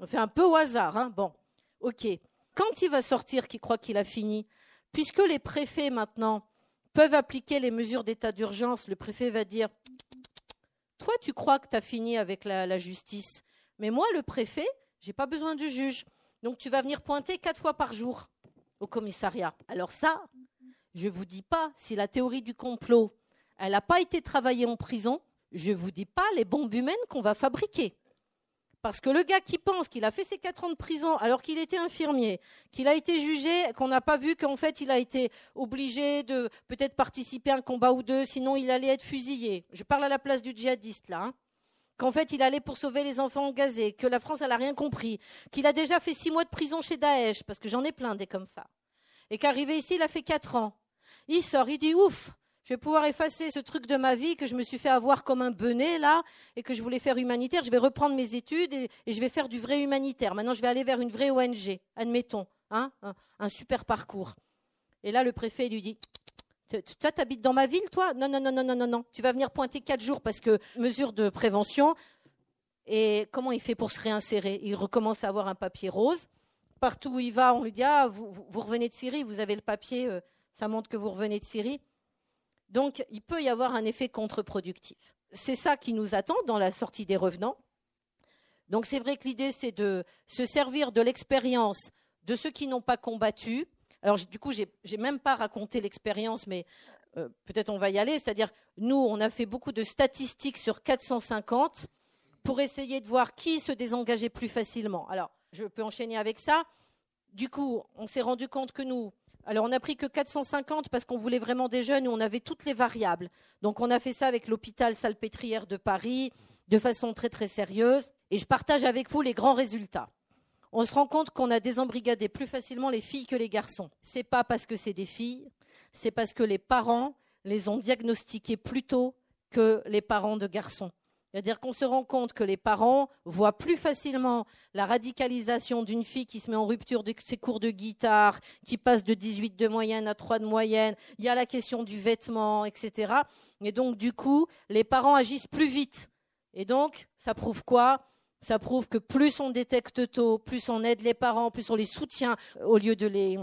On fait un peu au hasard. Hein. Bon, ok. Quand il va sortir, qui croit qu'il a fini, puisque les préfets maintenant peuvent appliquer les mesures d'état d'urgence, le préfet va dire Toi, tu crois que tu as fini avec la, justice, mais moi, le préfet, j'ai pas besoin du juge. Donc tu vas venir pointer quatre fois par jour au commissariat. Alors ça, je ne vous dis pas si la théorie du complot, elle n'a pas été travaillée en prison, je ne vous dis pas les bombes humaines qu'on va fabriquer. Parce que le gars qui pense qu'il a fait ses quatre ans de prison alors qu'il était infirmier, qu'il a été jugé, qu'on n'a pas vu qu'en fait il a été obligé de peut-être participer à un combat ou deux, sinon il allait être fusillé. Je parle à la place du djihadiste là. Hein. Qu'en fait il allait pour sauver les enfants gazés, que la France elle n'a rien compris, qu'il a déjà fait six mois de prison chez Daesh, parce que j'en ai plein des comme ça. Et qu'arrivé ici il a fait quatre ans. Il sort, il dit ouf, je vais pouvoir effacer ce truc de ma vie que je me suis fait avoir comme un benet là et que je voulais faire humanitaire. Je vais reprendre mes études et, je vais faire du vrai humanitaire. Maintenant, je vais aller vers une vraie ONG, admettons, hein, un, super parcours. Et là, le préfet lui dit toi, tu habites dans ma ville, toi? Non, non, non, non, non, non, non. Tu vas venir pointer quatre jours parce que mesure de prévention. Et comment il fait pour se réinsérer? Il recommence à avoir un papier rose. Partout où il va, on lui dit Ah, vous, vous revenez de Syrie, vous avez le papier, euh, ça montre que vous revenez de Syrie. Donc, il peut y avoir un effet contre-productif. C'est ça qui nous attend dans la sortie des revenants. Donc, c'est vrai que l'idée, c'est de se servir de l'expérience de ceux qui n'ont pas combattu. Alors, du coup, je n'ai même pas raconté l'expérience, mais euh, peut-être on va y aller. C'est-à-dire, nous, on a fait beaucoup de statistiques sur 450 pour essayer de voir qui se désengageait plus facilement. Alors, je peux enchaîner avec ça. Du coup, on s'est rendu compte que nous, alors, on n'a pris que 450 parce qu'on voulait vraiment des jeunes où on avait toutes les variables. Donc, on a fait ça avec l'hôpital Salpêtrière de Paris de façon très, très sérieuse. Et je partage avec vous les grands résultats. On se rend compte qu'on a désembrigadé plus facilement les filles que les garçons. C'est pas parce que c'est des filles, c'est parce que les parents les ont diagnostiqués plus tôt que les parents de garçons. C'est-à-dire qu'on se rend compte que les parents voient plus facilement la radicalisation d'une fille qui se met en rupture de ses cours de guitare, qui passe de 18 de moyenne à 3 de moyenne. Il y a la question du vêtement, etc. Et donc, du coup, les parents agissent plus vite. Et donc, ça prouve quoi? Ça prouve que plus on détecte tôt, plus on aide les parents, plus on les soutient au lieu de les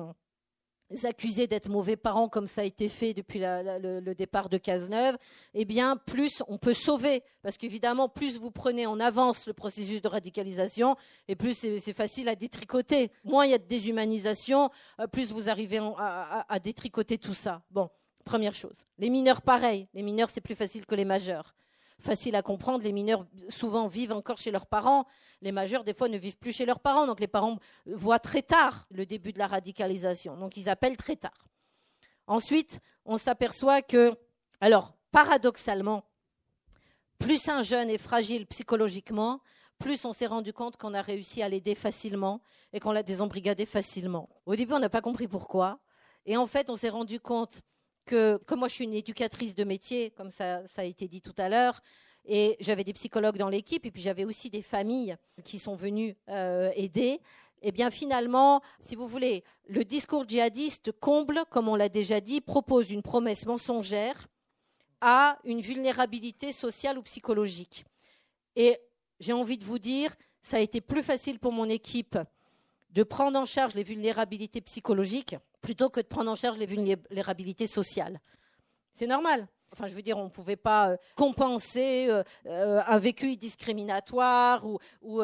accusés d'être mauvais parents comme ça a été fait depuis le, départ de Cazeneuve, eh bien plus on peut sauver parce qu'évidemment plus vous prenez en avance le processus de radicalisation et plus c'est facile à détricoter. Moins il y a de déshumanisation, euh, plus vous arrivez à détricoter tout ça. Bon, première chose. Les mineurs pareil, les mineurs c'est plus facile que les majeurs facile à comprendre. Les mineurs souvent vivent encore chez leurs parents. Les majeurs, des fois, ne vivent plus chez leurs parents. Donc les parents voient très tard le début de la radicalisation. Donc ils appellent très tard. Ensuite, on s'aperçoit que, alors, paradoxalement, plus un jeune est fragile psychologiquement, plus on s'est rendu compte qu'on a réussi à l'aider facilement et qu'on l'a désembrigadé facilement. Au début, on n'a pas compris pourquoi. Et en fait, on s'est rendu compte que, comme moi je suis une éducatrice de métier, comme ça, a été dit tout à l'heure, et j'avais des psychologues dans l'équipe, et puis j'avais aussi des familles qui sont venues euh, aider. Eh bien, finalement, si vous voulez, le discours djihadiste comble, comme on l'a déjà dit, propose une promesse mensongère à une vulnérabilité sociale ou psychologique. Et j'ai envie de vous dire, ça a été plus facile pour mon équipe de prendre en charge les vulnérabilités psychologiques plutôt que de prendre en charge les vulnérabilités sociales. C'est normal. Enfin, je veux dire, on ne pouvait pas euh, compenser euh, euh, un vécu discriminatoire ou,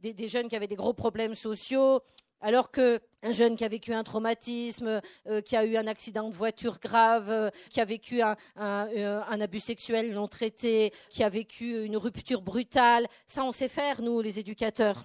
des, jeunes qui avaient des gros problèmes sociaux, alors qu'un jeune qui a vécu un traumatisme, qui a eu un accident de voiture grave, qui a vécu un, abus sexuel non traité, qui a vécu une rupture brutale, ça on sait faire, nous, les éducateurs.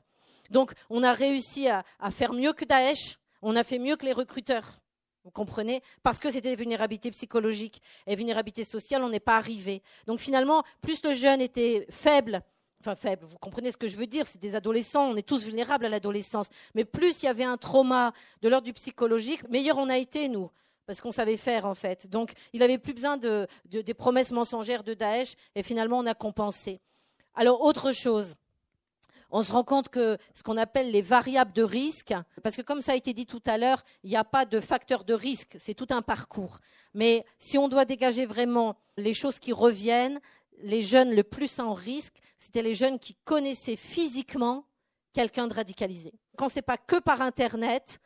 Donc, on a réussi à faire mieux que Daesh, on a fait mieux que les recruteurs. Vous comprenez Parce que c'était des vulnérabilités psychologiques et vulnérabilités sociales, on n'est pas arrivé. Donc finalement, plus le jeune était faible, enfin faible, vous comprenez ce que je veux dire, c'est des adolescents, on est tous vulnérables à l'adolescence, mais plus il y avait un trauma de l'ordre du psychologique, meilleur on a été, nous parce qu'on savait faire en fait. Donc il n'avait plus besoin des promesses mensongères de Daesh et finalement on a compensé. Alors autre chose, on se rend compte que ce qu'on appelle les variables de risque, parce que comme ça a été dit tout à l'heure, il n'y a pas de facteur de risque, c'est tout un parcours. Mais si on doit dégager vraiment les choses qui reviennent, les jeunes le plus en risque, c'était les jeunes qui connaissaient physiquement quelqu'un de radicalisé. Quand ce n'est pas que par Internet,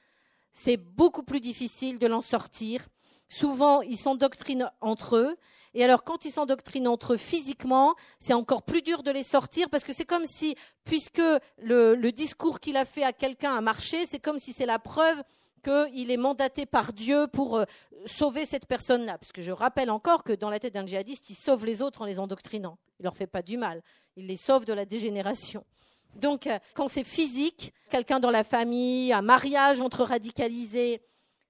c'est beaucoup plus difficile de l'en sortir. Souvent, ils s'endoctrinent entre eux et alors, quand ils s'endoctrinent entre eux physiquement, c'est encore plus dur de les sortir parce que c'est comme si, puisque le, discours qu'il a fait à quelqu'un a marché, c'est comme si c'est la preuve qu'il est mandaté par Dieu pour euh, sauver cette personne-là. Parce que je rappelle encore que dans la tête d'un djihadiste, il sauve les autres en les endoctrinant. Il leur fait pas du mal. Il les sauve de la dégénération. Donc, euh, quand c'est physique, quelqu'un dans la famille, un mariage entre radicalisés,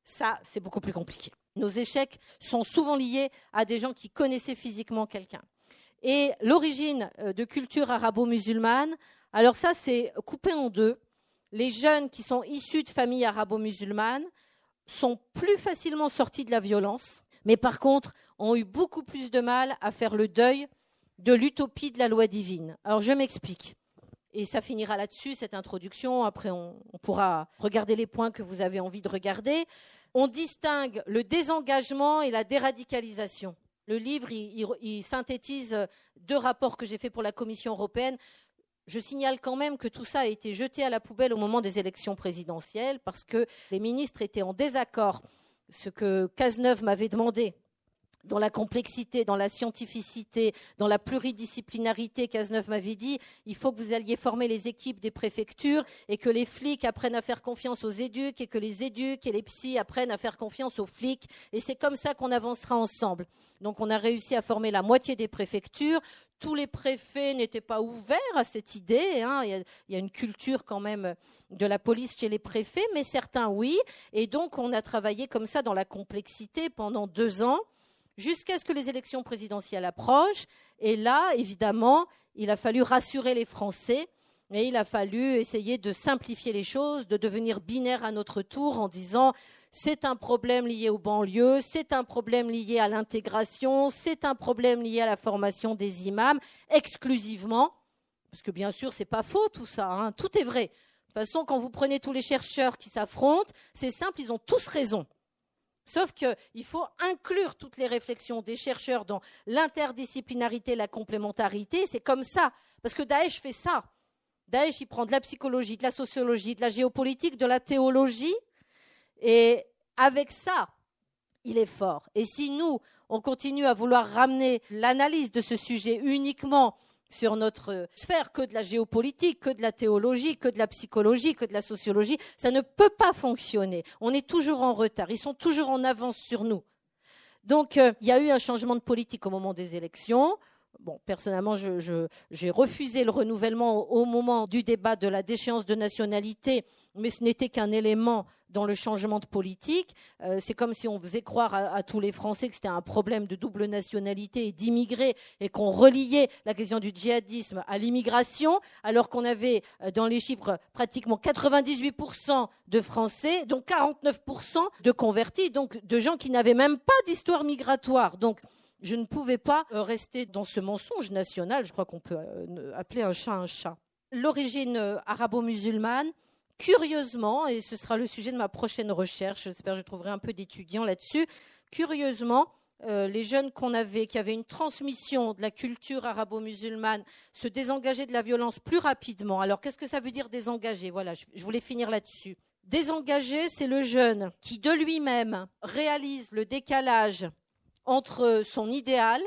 ça, c'est beaucoup plus compliqué. Nos échecs sont souvent liés à des gens qui connaissaient physiquement quelqu'un. Et l'origine euh, de culture arabo-musulmane, alors ça, c'est coupé en deux. Les jeunes qui sont issus de familles arabo-musulmanes sont plus facilement sortis de la violence, mais par contre ont eu beaucoup plus de mal à faire le deuil de l'utopie de la loi divine. Alors je m'explique. Et ça finira là-dessus, cette introduction. Après, on, pourra regarder les points que vous avez envie de regarder on distingue le désengagement et la déradicalisation. Le livre, synthétise deux rapports que j'ai faits pour la Commission européenne. Je signale quand même que tout ça a été jeté à la poubelle au moment des élections présidentielles parce que les ministres étaient en désaccord. Ce que Cazeneuve m'avait demandé dans la complexité, dans la scientificité, dans la pluridisciplinarité, Cazeneuve m'avait dit, il faut que vous alliez former les équipes des préfectures et que les flics apprennent à faire confiance aux éduques et que les éduques et les psys apprennent à faire confiance aux flics. Et c'est comme ça qu'on avancera ensemble. Donc on a réussi à former la moitié des préfectures. Tous les préfets n'étaient pas ouverts à cette idée. Hein. Il, y a, une culture quand même de la police chez les préfets, mais certains oui. Et donc on a travaillé comme ça dans la complexité pendant deux ans jusqu'à ce que les élections présidentielles approchent. Et là, évidemment, il a fallu rassurer les Français et il a fallu essayer de simplifier les choses, de devenir binaire à notre tour en disant c'est un problème lié aux banlieues, c'est un problème lié à l'intégration, c'est un problème lié à la formation des imams, exclusivement, parce que bien sûr, c'est pas faux tout ça, hein. tout est vrai. De toute façon, quand vous prenez tous les chercheurs qui s'affrontent, c'est simple, ils ont tous raison. Sauf qu'il faut inclure toutes les réflexions des chercheurs dans l'interdisciplinarité, la complémentarité. C'est comme ça. Parce que Daesh fait ça. Daesh, il prend de la psychologie, de la sociologie, de la géopolitique, de la théologie. Et avec ça, il est fort. Et si nous, on continue à vouloir ramener l'analyse de ce sujet uniquement sur notre sphère que de la géopolitique, que de la théologie, que de la psychologie, que de la sociologie. Ça ne peut pas fonctionner. On est toujours en retard. Ils sont toujours en avance sur nous. Donc, euh, il y a eu un changement de politique au moment des élections. Bon, personnellement, j'ai refusé le renouvellement au moment du débat de la déchéance de nationalité, mais ce n'était qu'un élément dans le changement de politique. Euh, c'est comme si on faisait croire à, tous les Français que c'était un problème de double nationalité et d'immigrés et qu'on reliait la question du djihadisme à l'immigration, alors qu'on avait euh, dans les chiffres pratiquement 98% de Français, donc 49% de convertis, donc de gens qui n'avaient même pas d'histoire migratoire. Donc, je ne pouvais pas euh, rester dans ce mensonge national. Je crois qu'on peut appeler un chat un chat. L'origine arabo-musulmane, curieusement, et ce sera le sujet de ma prochaine recherche, j'espère que je trouverai un peu d'étudiants là-dessus, curieusement, euh, les jeunes qu'on avait, qui avaient une transmission de la culture arabo-musulmane, se désengageaient de la violence plus rapidement. Alors, qu'est-ce que ça veut dire désengager? Voilà, je, je voulais finir là-dessus. Désengager, c'est le jeune qui, de lui-même, réalise le décalage entre son idéal,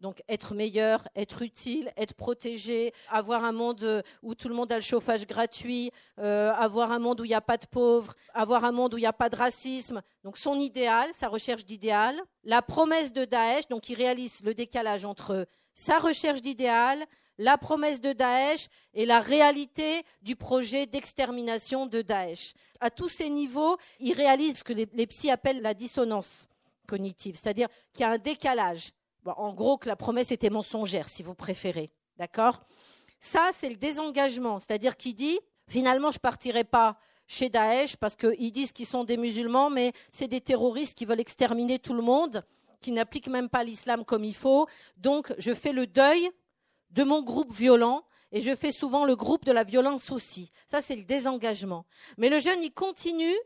donc être meilleur, être utile, être protégé, avoir un monde où tout le monde a le chauffage gratuit, euh, avoir un monde où il n'y a pas de pauvres, avoir un monde où il n'y a pas de racisme. Donc son idéal, sa recherche d'idéal. La promesse de Daesh, donc il réalise le décalage entre sa recherche d'idéal, la promesse de Daesh et la réalité du projet d'extermination de Daesh. À tous ces niveaux, il réalise ce que les, les psys appellent la dissonance c'est-à-dire qu'il y a un décalage en gros, que la promesse était mensongère, si vous préférez. D'accord? Ça, c'est le désengagement. C'est-à-dire qu'il dit, finalement, je ne partirai pas chez Daesh parce qu'ils disent qu'ils sont des musulmans, mais c'est des terroristes qui veulent exterminer tout le monde, qui n'appliquent même pas l'islam comme il faut. Donc, je fais le deuil de mon groupe violent et je fais souvent le groupe de la violence aussi. Ça, c'est le désengagement. Mais le jeune, il continue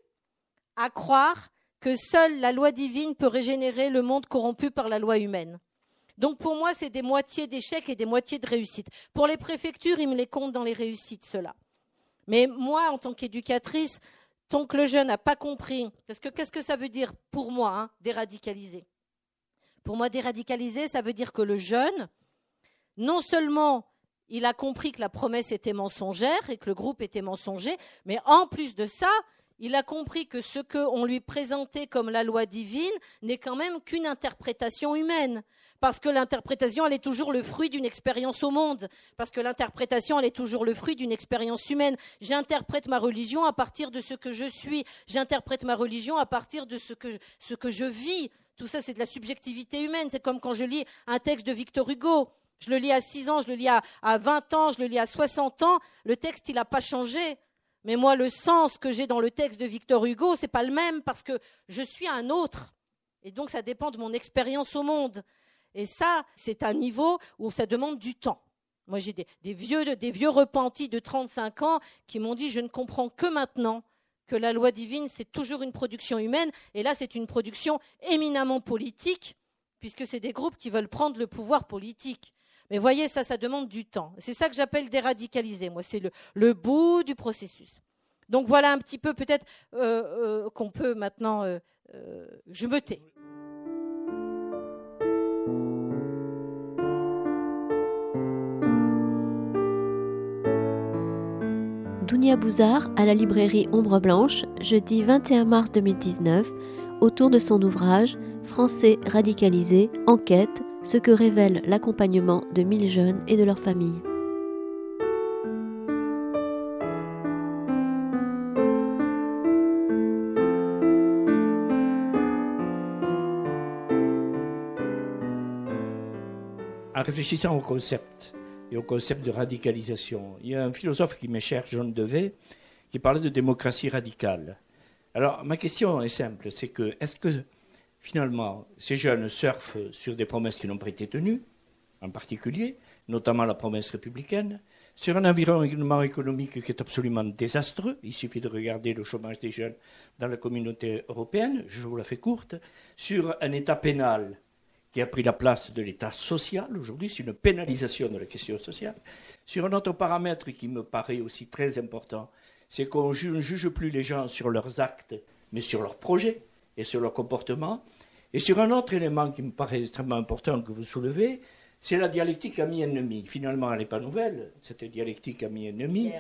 à croire que seule la loi divine peut régénérer le monde corrompu par la loi humaine. Donc pour moi, c'est des moitiés d'échecs et des moitiés de réussites. Pour les préfectures, ils me les comptent dans les réussites, cela. Mais moi, en tant qu'éducatrice, tant que le jeune n'a pas compris, parce que qu'est-ce que ça veut dire pour moi, hein, déradicaliser? Pour moi, déradicaliser, ça veut dire que le jeune, non seulement il a compris que la promesse était mensongère et que le groupe était mensonger, mais en plus de ça, il a compris que ce qu'on lui présentait comme la loi divine n'est quand même qu'une interprétation humaine. Parce que l'interprétation, elle est toujours le fruit d'une expérience au monde. Parce que l'interprétation, elle est toujours le fruit d'une expérience humaine. J'interprète ma religion à partir de ce que je suis. J'interprète ma religion à partir de ce que, je vis. Tout ça, c'est de la subjectivité humaine. C'est comme quand je lis un texte de Victor Hugo. Je le lis à 6 ans, je le lis à, à 20 ans, je le lis à 60 ans. Le texte, il n'a pas changé. Mais moi, le sens que j'ai dans le texte de Victor Hugo, c'est pas le même parce que je suis un autre. Et donc, ça dépend de mon expérience au monde. Et ça, c'est un niveau où ça demande du temps. Moi, j'ai des, vieux, des vieux repentis de 35 ans qui m'ont dit, je ne comprends que maintenant que la loi divine, c'est toujours une production humaine. Et là, c'est une production éminemment politique, puisque c'est des groupes qui veulent prendre le pouvoir politique. Mais voyez, ça, ça demande du temps. C'est ça que j'appelle déradicaliser. Moi, c'est le, bout du processus. Donc voilà un petit peu peut-être euh, euh, qu'on peut maintenant. Euh, je me. Dounia Bouzard à la librairie Ombre Blanche, jeudi 21 mars 2019, autour de son ouvrage Français radicalisés, enquête, ce que révèle l'accompagnement de mille jeunes et de leurs familles. En réfléchissant au concept et au concept de radicalisation, il y a un philosophe qui m'est cher, John Dewey, qui parlait de démocratie radicale. Alors, ma question est simple, c'est que, est-ce que, finalement, ces jeunes surfent sur des promesses qui n'ont pas été tenues, en particulier, notamment la promesse républicaine, sur un environnement économique qui est absolument désastreux. Il suffit de regarder le chômage des jeunes dans la communauté européenne, je vous la fais courte, sur un État pénal qui a pris la place de l'État social aujourd'hui, c'est une pénalisation de la question sociale. Sur un autre paramètre qui me paraît aussi très important, c'est qu'on ne juge plus les gens sur leurs actes, mais sur leurs projets et sur leur comportement. Et sur un autre élément qui me paraît extrêmement important que vous soulevez, c'est la dialectique ami-ennemi. Finalement, elle n'est pas nouvelle, cette dialectique ami-ennemi.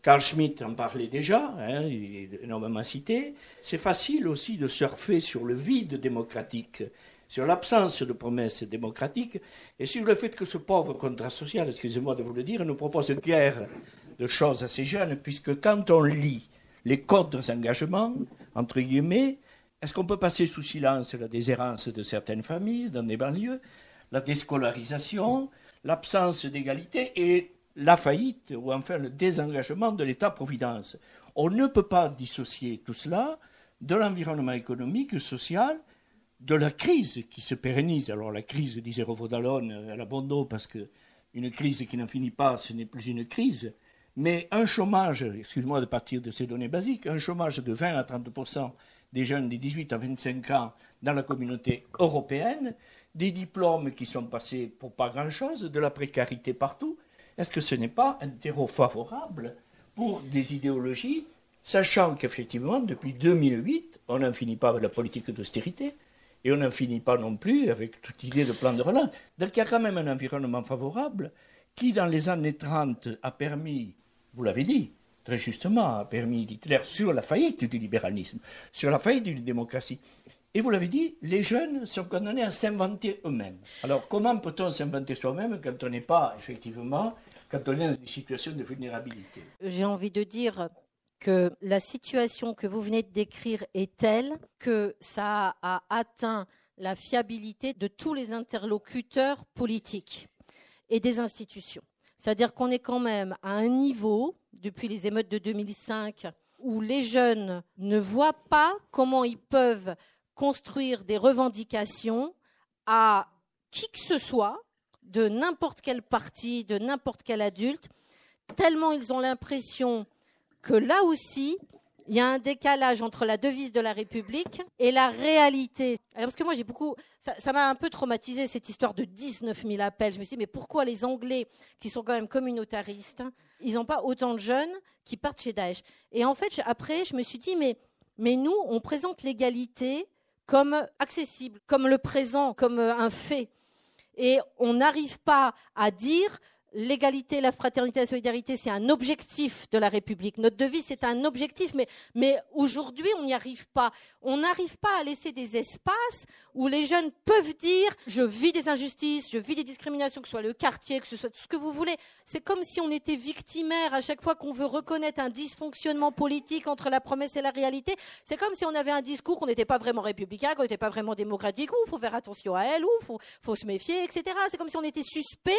Carl Schmitt en parlait déjà, hein, il est énormément cité. C'est facile aussi de surfer sur le vide démocratique, sur l'absence de promesses démocratiques et sur le fait que ce pauvre contrat social, excusez-moi de vous le dire, nous propose guère de choses à ces jeunes, puisque quand on lit les codes engagements, entre guillemets, est-ce qu'on peut passer sous silence la déshérence de certaines familles dans des banlieues la déscolarisation, l'absence d'égalité et la faillite ou enfin le désengagement de l'État-providence? On ne peut pas dissocier tout cela de l'environnement économique, social, de la crise qui se pérennise. Alors la crise, disait Rovodalone, elle abandonne parce que une crise qui n'en finit pas, ce n'est plus une crise. Mais un chômage, excuse-moi de partir de ces données basiques, un chômage de 20 à 30 des jeunes de 18 à 25 ans dans la communauté européenne, des diplômes qui sont passés pour pas grand-chose, de la précarité partout. Est-ce que ce n'est pas un terreau favorable pour des idéologies, sachant qu'effectivement, depuis 2008, on n'en finit pas avec la politique d'austérité, et on n'en finit pas non plus avec toute idée de plan de relance. Donc il y a quand même un environnement favorable qui, dans les années 30, a permis, vous l'avez dit, très justement, a permis Hitler sur la faillite du libéralisme, sur la faillite d'une démocratie. Et vous l'avez dit, les jeunes sont condamnés à s'inventer eux-mêmes. Alors comment peut-on s'inventer soi-même quand on n'est pas, effectivement, quand on est dans des situations de vulnérabilité? J'ai envie de dire que la situation que vous venez de décrire est telle que ça a atteint la fiabilité de tous les interlocuteurs politiques et des institutions. C'est-à-dire qu'on est quand même à un niveau, depuis les émeutes de 2005, où les jeunes ne voient pas comment ils peuvent construire des revendications à qui que ce soit, de n'importe quel parti, de n'importe quel adulte, tellement ils ont l'impression que là aussi, il y a un décalage entre la devise de la République et la réalité. parce que moi, j'ai beaucoup, ça m'a un peu traumatisé cette histoire de 19 000 appels. Je me suis dit, mais pourquoi les Anglais, qui sont quand même communautaristes, ils n'ont pas autant de jeunes qui partent chez Daesh? Et en fait, après, je me suis dit, mais, nous, on présente l'égalité comme accessible, comme le présent, comme euh, un fait. Et on n'arrive pas à dire l'égalité, la fraternité, la solidarité, c'est un objectif de la République. Notre devise, c'est un objectif, mais, mais aujourd'hui, on n'y arrive pas. On n'arrive pas à laisser des espaces où les jeunes peuvent dire je vis des injustices, je vis des discriminations, que ce soit le quartier, que ce soit tout ce que vous voulez. C'est comme si on était victimaire à chaque fois qu'on veut reconnaître un dysfonctionnement politique entre la promesse et la réalité. C'est comme si on avait un discours qu'on n'était pas vraiment républicain, qu'on n'était pas vraiment démocratique, ou faut faire attention à elle, ou faut, faut se méfier, etc. C'est comme si on était suspect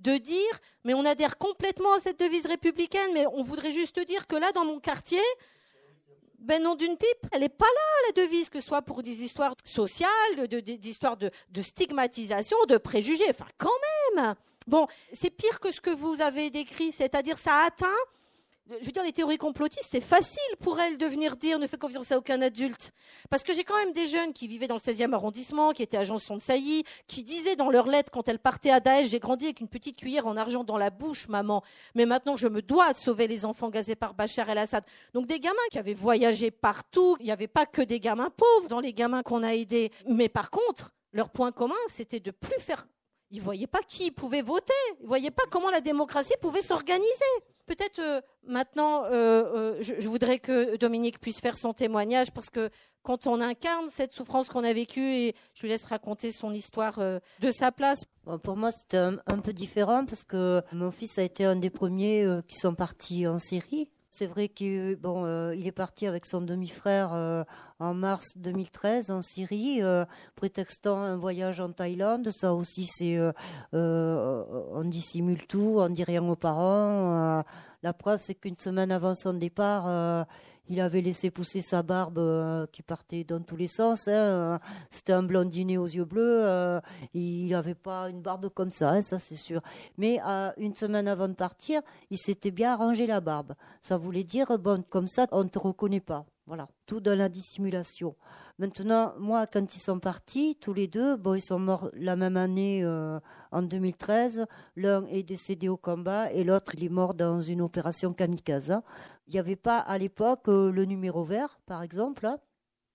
de dire, mais on adhère complètement à cette devise républicaine, mais on voudrait juste dire que là, dans mon quartier, ben non d'une pipe, elle n'est pas là, la devise, que ce soit pour des histoires sociales, des histoires de, de stigmatisation, de préjugés. Enfin, quand même Bon, c'est pire que ce que vous avez décrit, c'est-à-dire ça atteint je veux dire, les théories complotistes, c'est facile pour elles de venir dire ne fais confiance à aucun adulte. Parce que j'ai quand même des jeunes qui vivaient dans le 16e arrondissement, qui étaient agents de saillie, qui disaient dans leurs lettres quand elles partaient à Daesh, j'ai grandi avec une petite cuillère en argent dans la bouche, maman, mais maintenant je me dois de sauver les enfants gazés par Bachar el-Assad. Donc des gamins qui avaient voyagé partout, il n'y avait pas que des gamins pauvres dans les gamins qu'on a aidés. Mais par contre, leur point commun, c'était de plus faire ils ne voyaient pas qui pouvait voter, ils ne voyaient pas comment la démocratie pouvait s'organiser. Peut-être euh, maintenant, euh, euh, je, voudrais que Dominique puisse faire son témoignage parce que quand on incarne cette souffrance qu'on a vécue, et je lui laisse raconter son histoire de sa place. pour moi, c'était un, peu différent parce que mon fils a été un des premiers qui sont partis en Syrie. C'est vrai qu'il il est parti avec son demi-frère en mars 2013 en Syrie, prétextant un voyage en Thaïlande. Ça aussi, c'est on dissimule tout, on dit rien aux parents. la preuve, c'est qu'une semaine avant son départ, Il avait laissé pousser sa barbe euh, qui partait dans tous les sens. Hein. C'était un blondinet aux yeux bleus. Euh, il n'avait pas une barbe comme ça, hein, ça c'est sûr. Mais une semaine avant de partir, il s'était bien arrangé la barbe. Ça voulait dire, bon, comme ça, on ne te reconnaît pas. Voilà, tout dans la dissimulation. Maintenant, moi, quand ils sont partis, tous les deux, bon, ils sont morts la même année, euh, en 2013. L'un est décédé au combat et l'autre, il est mort dans une opération kamikaze. Il n'y avait pas à l'époque euh, le numéro vert, par exemple.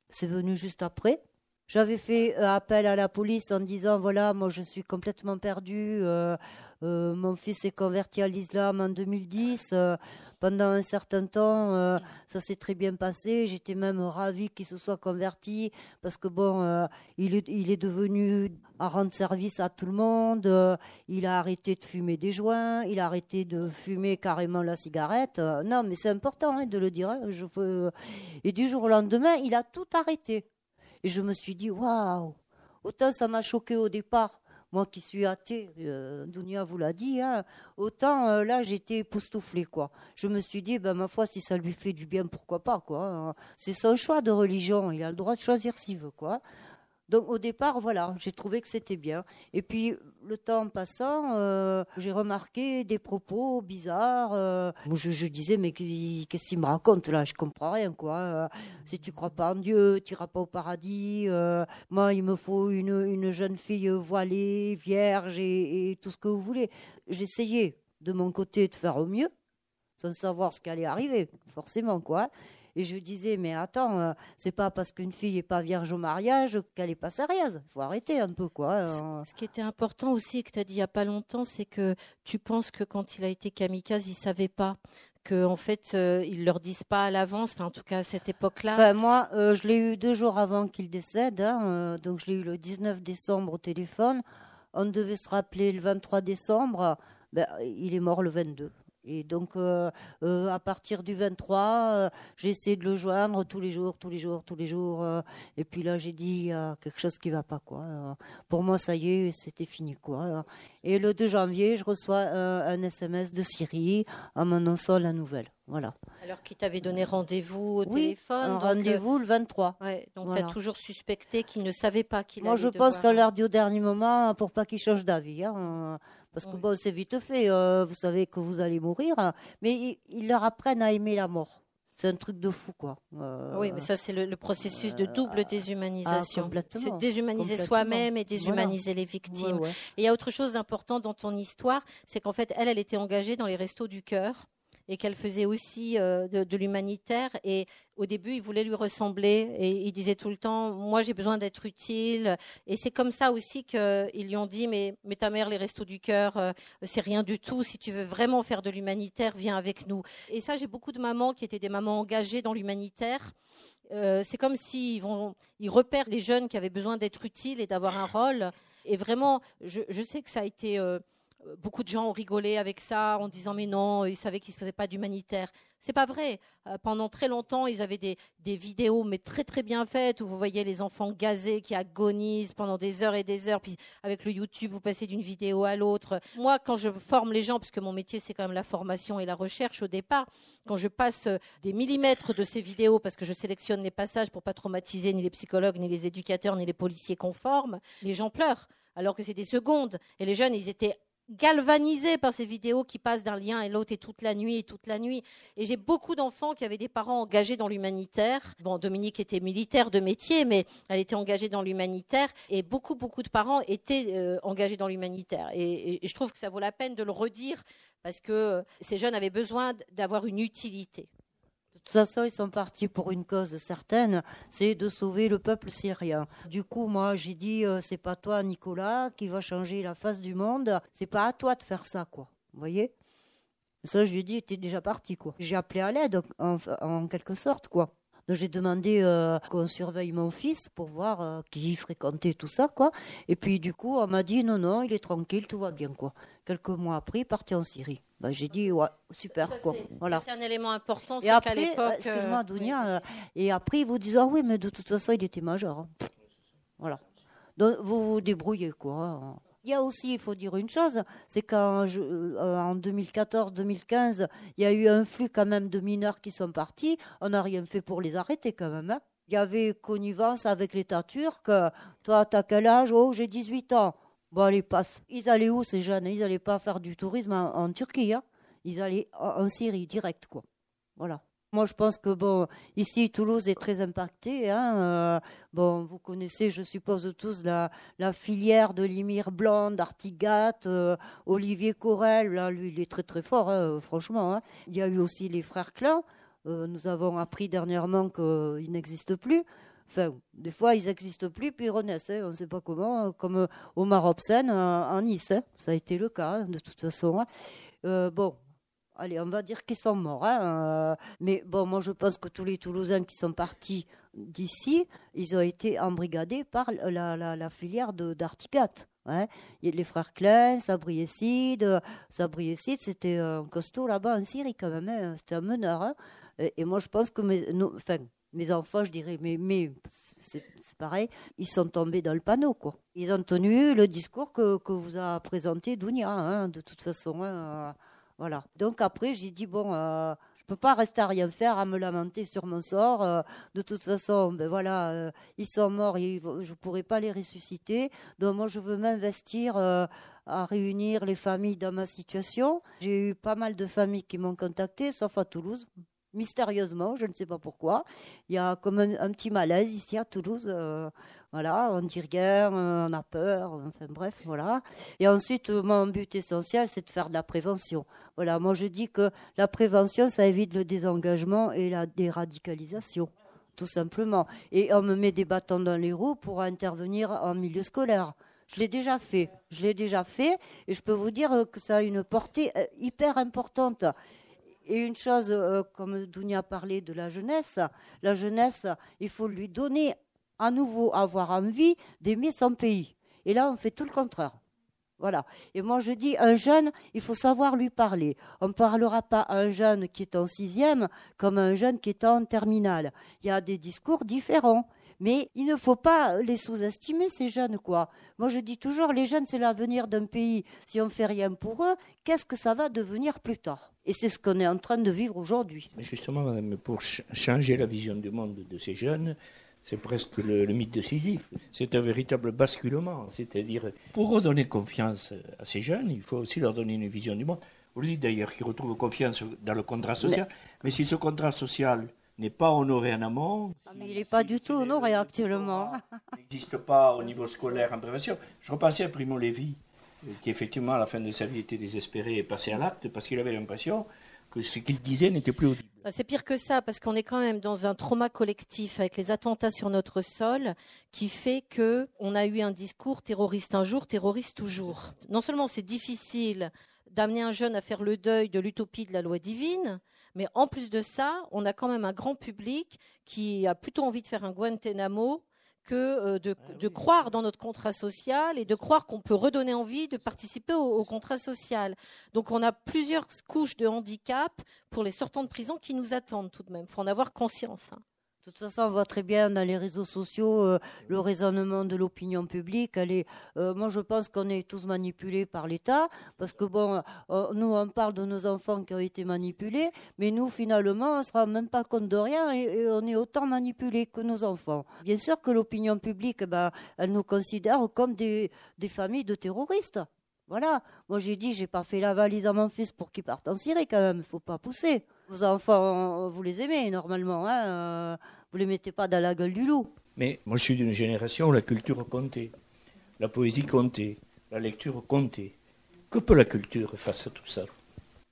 C'est venu juste après. J'avais fait euh, appel à la police en disant voilà, moi je suis complètement perdu. Euh, mon fils s'est converti à l'islam en 2010. pendant un certain temps, ça s'est très bien passé. J'étais même ravie qu'il se soit converti parce que bon, il est, devenu à rendre service à tout le monde. il a arrêté de fumer des joints. Il a arrêté de fumer carrément la cigarette. non, mais c'est important hein, de le dire. Hein. Et du jour au lendemain, il a tout arrêté. Et je me suis dit, waouh, autant ça m'a choqué au départ, moi qui suis athée, euh, Dunia vous l'a dit, hein, autant euh, là j'étais époustouflée, quoi. Je me suis dit, ben ma foi, si ça lui fait du bien, pourquoi pas, quoi. Hein. C'est son choix de religion, il a le droit de choisir s'il veut, quoi. Donc au départ, voilà, j'ai trouvé que c'était bien. Et puis le temps passant, euh, j'ai remarqué des propos bizarres. Euh, je, disais, mais qu'est-ce qu'il me raconte là? Je comprends rien, quoi. Euh, si tu crois pas en Dieu, tu iras pas au paradis. moi, il me faut une, jeune fille voilée, vierge et, et tout ce que vous voulez. J'essayais de mon côté de faire au mieux, sans savoir ce qui allait arriver, forcément, quoi. Et je disais, mais attends, euh, c'est pas parce qu'une fille est pas vierge au mariage qu'elle est pas sérieuse. Il faut arrêter un peu, quoi. Hein. Ce qui était important aussi, que tu as dit il y a pas longtemps, c'est que tu penses que quand il a été kamikaze, il savait pas que en fait euh, ils leur disent pas à l'avance, enfin en tout cas à cette époque-là. moi, euh, je l'ai eu deux jours avant qu'il décède, hein, donc je l'ai eu le 19 décembre au téléphone. On devait se rappeler le 23 décembre, ben, il est mort le 22. Et donc, euh, euh, à partir du 23, euh, j'ai essayé de le joindre tous les jours, tous les jours, tous les jours. et puis là, j'ai dit, il y a quelque chose qui va pas, quoi. pour moi, ça y est, c'était fini, quoi. Et le 2 janvier, je reçois un SMS de Syrie en m'annonçant la nouvelle. Voilà. Alors qu'il t'avait donné rendez-vous au oui, téléphone. Rendez-vous le 23. Ouais, donc tu as toujours suspecté qu'il ne savait pas qu'il Moi, je pense l'a dit au dernier moment pour pas qu'il change d'avis. Hein. Parce que bon, c'est vite fait, euh, vous savez que vous allez mourir, mais ils, leur apprennent à aimer la mort. C'est un truc de fou, quoi. Euh, oui, mais ça, c'est le, processus de double euh, déshumanisation. Ah, c'est déshumaniser soi-même et déshumaniser les victimes. Et il y a autre chose d'important dans ton histoire, c'est qu'en fait, elle, elle était engagée dans les restos du cœur et qu'elle faisait aussi euh, de, l'humanitaire. Et au début, il voulait lui ressembler et il disait tout le temps, moi j'ai besoin d'être utile. Et c'est comme ça aussi qu'ils lui ont dit, mais, mais ta mère, les restos du cœur, euh, c'est rien du tout. Si tu veux vraiment faire de l'humanitaire, viens avec nous. Et ça, j'ai beaucoup de mamans qui étaient des mamans engagées dans l'humanitaire. Euh, c'est comme s'ils ils repèrent les jeunes qui avaient besoin d'être utiles et d'avoir un rôle. Et vraiment, je sais que ça a été beaucoup de gens ont rigolé avec ça en disant mais non, ils savaient qu'ils ne faisaient pas d'humanitaire. C'est pas vrai. Euh, pendant très longtemps, ils avaient des, vidéos mais très très bien faites où vous voyez les enfants gazés qui agonisent pendant des heures et des heures. Puis avec le YouTube, vous passez d'une vidéo à l'autre. Moi, quand je forme les gens, puisque mon métier c'est quand même la formation et la recherche au départ, quand je passe euh, des millimètres de ces vidéos parce que je sélectionne les passages pour pas traumatiser ni les psychologues, ni les éducateurs, ni les policiers qu'on forme, les gens pleurent alors que c'est des secondes. Et les jeunes, ils étaient galvanisé par ces vidéos qui passent d'un lien et l'autre et toute la nuit et toute la nuit. Et j'ai beaucoup d'enfants qui avaient des parents engagés dans l'humanitaire. Bon, Dominique était militaire de métier, mais elle était engagée dans l'humanitaire et beaucoup, beaucoup de parents étaient euh, engagés dans l'humanitaire. et, je trouve que ça vaut la peine de le redire parce que ces jeunes avaient besoin d'avoir une utilité. Toute façon, ils sont partis pour une cause certaine, c'est de sauver le peuple syrien. Du coup, moi, j'ai dit, euh, c'est pas toi, Nicolas, qui va changer la face du monde. C'est pas à toi de faire ça, quoi. Vous voyez? Ça, je lui ai dit, t'es déjà parti, quoi. J'ai appelé à l'aide, en, quelque sorte, quoi. Donc j'ai demandé euh, qu'on surveille mon fils pour voir euh, qui fréquentait tout ça, quoi. Et puis du coup, on m'a dit non, non, il est tranquille, tout va bien, quoi. Quelques mois après, il est parti en Syrie. Bah, j'ai dit ouais, super quoi. Voilà. C'est un élément important. Et après, l'époque, euh, excuse-moi Dounia, et après ils vous disent ah oui mais de toute façon il était majeur. Hein. Voilà. Donc vous vous débrouillez quoi. Il y a aussi, il faut dire une chose, c'est qu'en 2014-2015, il y a eu un flux quand même de mineurs qui sont partis. On n'a rien fait pour les arrêter quand même. Hein. Il y avait connivence avec l'État turc. Toi, t'as quel âge? Oh, j'ai 18 ans. Bon, allez, passe. Ils allaient où ces jeunes? Ils n'allaient pas faire du tourisme en, Turquie. Hein. Ils allaient en, Syrie, direct, quoi. Voilà. Moi, je pense que bon, ici, Toulouse est très impactée. Hein, euh, bon, vous connaissez, je suppose tous la, filière de Limire Blanc, d'Artigat, euh, Olivier Corel. Là, lui, il est très très fort, hein, franchement. Hein. Il y a eu aussi les frères Klein. Euh, nous avons appris dernièrement qu'ils n'existent plus. Enfin, des fois, ils n'existent plus, puis ils renaissent. Hein, on ne sait pas comment, comme Omar Hobson en Nice. Hein. ça a été le cas, de toute façon. bon, allez, on va dire qu'ils sont morts. Hein, euh, mais bon, moi je pense que tous les Toulousains qui sont partis d'ici, ils ont été embrigadés par la, la, filière d'Artigat. Hein. Les frères Klein, Sabriécide, Sabriécide, c'était un costaud là-bas en Syrie quand même, hein. c'était un meneur. Hein. Et, moi je pense que mes, mes enfants, je dirais, mais, c'est pareil, ils sont tombés dans le panneau. Quoi. Ils ont tenu le discours que, que vous a présenté Dounia, de toute façon. Voilà. Donc après, j'ai dit, bon, euh, je ne peux pas rester à rien faire, à me lamenter sur mon sort. Euh, de toute façon, ben voilà, euh, ils sont morts, je ne pourrai pas les ressusciter. Donc moi, je veux m'investir à réunir les familles dans ma situation. J'ai eu pas mal de familles qui m'ont contacté, sauf à Toulouse mystérieusement, je ne sais pas pourquoi. Il y a comme un, petit malaise ici à Toulouse. Euh, voilà, on dit rien, on a peur, enfin bref, voilà. Et ensuite, mon but essentiel, c'est de faire de la prévention. Voilà, moi je dis que la prévention, ça évite le désengagement et la déradicalisation, tout simplement. Et on me met des bâtons dans les roues pour intervenir en milieu scolaire. Je l'ai déjà fait, je l'ai déjà fait, et je peux vous dire que ça a une portée euh, hyper importante. Et une chose, euh, comme Dounia parlé de la jeunesse, la jeunesse, il faut lui donner à nouveau avoir envie d'aimer son pays. Et là, on fait tout le contraire. Voilà. Et moi, je dis, un jeune, il faut savoir lui parler. On ne parlera pas à un jeune qui est en sixième comme à un jeune qui est en terminale. Il y a des discours différents. Mais il ne faut pas les sous-estimer, ces jeunes, quoi. Moi, je dis toujours, les jeunes, c'est l'avenir d'un pays. Si on ne fait rien pour eux, qu'est-ce que ça va devenir plus tard? Et c'est ce qu'on est en train de vivre aujourd'hui. Justement, madame, pour changer la vision du monde de ces jeunes, c'est presque le, mythe de Sisyphe. C'est un véritable basculement. C'est-à-dire, pour redonner confiance à ces jeunes, il faut aussi leur donner une vision du monde. Vous le dites d'ailleurs, qu'ils retrouvent confiance dans le contrat social. mais si ce contrat social n'est pas honoré en amont. Ah, mais il n'est pas du tout honoré actuellement. Il n'existe pas au niveau scolaire en prévention. Je repensais à Primo Levi, qui effectivement à la fin de sa vie était désespéré et passé à l'acte parce qu'il avait l'impression que ce qu'il disait n'était plus audible. Bah, c'est pire que ça, parce qu'on est quand même dans un trauma collectif avec les attentats sur notre sol, qui fait que on a eu un discours terroriste un jour, terroriste toujours. Non seulement c'est difficile d'amener un jeune à faire le deuil de l'utopie de la loi divine, mais en plus de ça, on a quand même un grand public qui a plutôt envie de faire un Guantanamo que euh, de, ah croire dans notre contrat social et de croire qu'on peut redonner envie de participer au, contrat social. Donc on a plusieurs couches de handicap pour les sortants de prison qui nous attendent tout de même. Il faut en avoir conscience. Hein. De toute façon, on voit très bien dans les réseaux sociaux euh, le raisonnement de l'opinion publique. Euh, moi, je pense qu'on est tous manipulés par l'État, parce que bon, euh, nous, on parle de nos enfants qui ont été manipulés, mais nous, finalement, on ne se rend même pas compte de rien et, on est autant manipulés que nos enfants. Bien sûr que l'opinion publique, ben, elle nous considère comme des familles de terroristes. Voilà. Moi, j'ai dit, j'ai pas fait la valise à mon fils pour qu'il parte en Syrie quand même. Il faut pas pousser. Vos enfants, vous les aimez normalement. Hein vous les mettez pas dans la gueule du loup. Mais moi, je suis d'une génération où la culture comptait, la poésie comptait, la lecture comptait. Que peut la culture face à tout ça?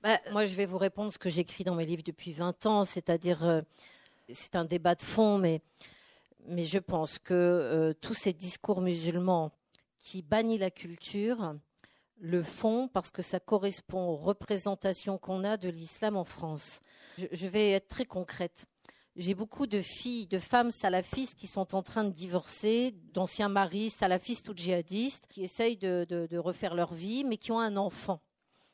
Bah, Moi, je vais vous répondre ce que j'écris dans mes livres depuis 20 ans, c'est-à-dire, euh, c'est un débat de fond, mais, mais je pense que euh, tous ces discours musulmans qui bannissent la culture, le fond parce que ça correspond aux représentations qu'on a de l'islam en France. Je, vais être très concrète. J'ai beaucoup de filles, de femmes salafistes qui sont en train de divorcer, d'anciens maris salafistes ou djihadistes, qui essayent de, refaire leur vie, mais qui ont un enfant.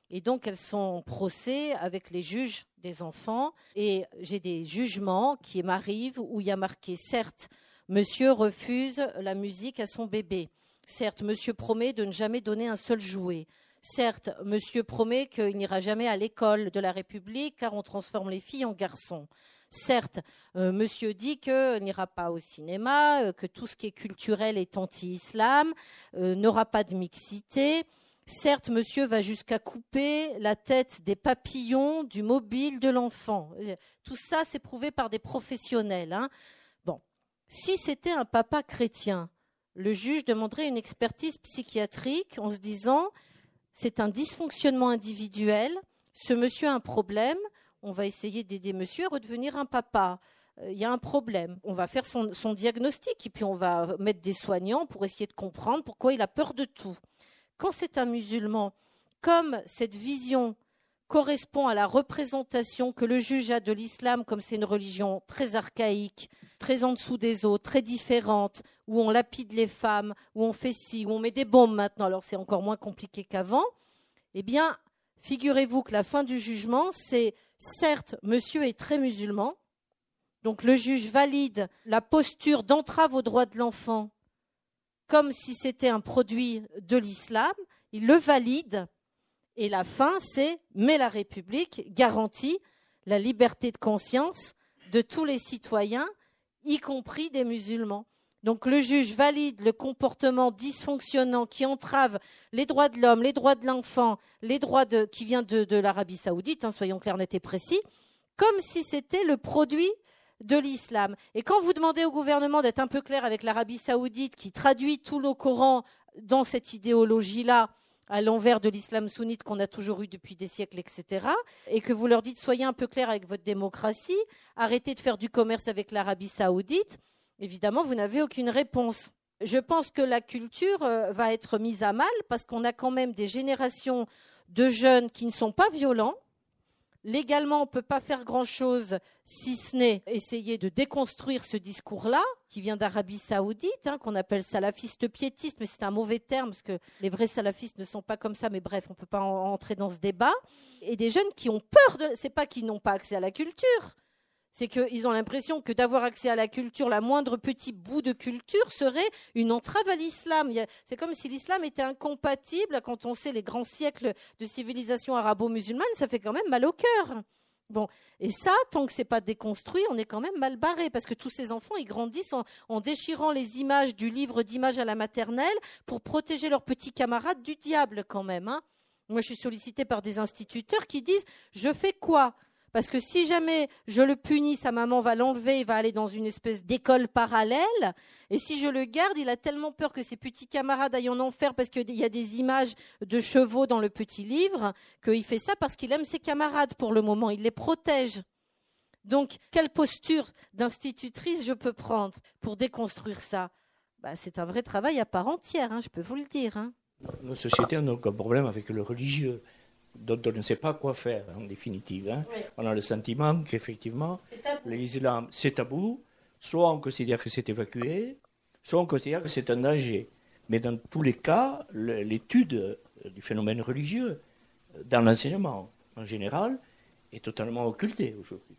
Et donc elles sont en procès avec les juges des enfants. Et j'ai des jugements qui m'arrivent où il y a marqué, certes, monsieur refuse la musique à son bébé Certes, monsieur promet de ne jamais donner un seul jouet. Certes, monsieur promet qu'il n'ira jamais à l'école de la République car on transforme les filles en garçons. Certes, euh, monsieur dit qu'il n'ira pas au cinéma, euh, que tout ce qui est culturel est anti-islam, euh, n'aura pas de mixité. Certes, monsieur va jusqu'à couper la tête des papillons du mobile de l'enfant. Tout ça, c'est prouvé par des professionnels. Hein. Bon, si c'était un papa chrétien, le juge demanderait une expertise psychiatrique en se disant c'est un dysfonctionnement individuel, ce monsieur a un problème, on va essayer d'aider monsieur à redevenir un papa. Euh, il y a un problème. On va faire son, son, diagnostic et puis on va mettre des soignants pour essayer de comprendre pourquoi il a peur de tout. Quand c'est un musulman, comme cette vision correspond à la représentation que le juge a de l'islam, comme c'est une religion très archaïque, très en dessous des autres, très différente, où on lapide les femmes, où on fait ci, où on met des bombes maintenant, alors c'est encore moins compliqué qu'avant, eh bien, figurez-vous que la fin du jugement, c'est certes, monsieur est très musulman, donc le juge valide la posture d'entrave aux droits de l'enfant comme si c'était un produit de l'islam, il le valide, et la fin, c'est mais la République garantit la liberté de conscience de tous les citoyens, y compris des musulmans. Donc le juge valide le comportement dysfonctionnant qui entrave les droits de l'homme, les droits de l'enfant, les droits qui vient de, l'Arabie saoudite, hein, soyons clairs, net et précis, comme si c'était le produit de l'islam. Et quand vous demandez au gouvernement d'être un peu clair avec l'Arabie saoudite qui traduit tout le Coran dans cette idéologie-là, à l'envers de l'islam sunnite qu'on a toujours eu depuis des siècles, etc. Et que vous leur dites soyez un peu clair avec votre démocratie, arrêtez de faire du commerce avec l'Arabie saoudite, évidemment, vous n'avez aucune réponse. Je pense que la culture euh, va être mise à mal parce qu'on a quand même des générations de jeunes qui ne sont pas violents, Légalement, on ne peut pas faire grand-chose si ce n'est essayer de déconstruire ce discours-là, qui vient d'Arabie saoudite, hein, qu'on appelle salafiste piétiste, mais c'est un mauvais terme, parce que les vrais salafistes ne sont pas comme ça, mais bref, on ne peut pas entrer dans ce débat. Et des jeunes qui ont peur de... C'est pas qu'ils n'ont pas accès à la culture, c'est qu'ils ont l'impression que d'avoir accès à la culture, la moindre petit bout de culture serait une entrave à l'islam. C'est comme si l'islam était incompatible quand on sait les grands siècles de civilisation arabo-musulmane, ça fait quand même mal au cœur. Bon, et ça, tant que c'est pas déconstruit, on est quand même mal barré parce que tous ces enfants, ils grandissent en, déchirant les images du livre d'images à la maternelle pour protéger leurs petits camarades du diable quand même. Hein. Moi, je suis sollicitée par des instituteurs qui disent je fais quoi? Parce que si jamais je le punis, sa maman va l'enlever, il va aller dans une espèce d'école parallèle. Et si je le garde, il a tellement peur que ses petits camarades aillent en enfer parce qu'il y a des images de chevaux dans le petit livre, qu'il fait ça parce qu'il aime ses camarades pour le moment. Il les protège. Donc, quelle posture d'institutrice je peux prendre pour déconstruire ça? Bah, C'est un vrai travail à part entière, hein, je peux vous le dire. Hein. Nos sociétés ont donc un problème avec le religieux dont on ne sait pas quoi faire en définitive. Hein. On a le sentiment qu'effectivement, l'islam, c'est tabou. Soit on considère que c'est évacué, soit on considère que c'est un danger. Mais dans tous les cas, l'étude euh, du phénomène religieux euh, dans l'enseignement en général est totalement occultée aujourd'hui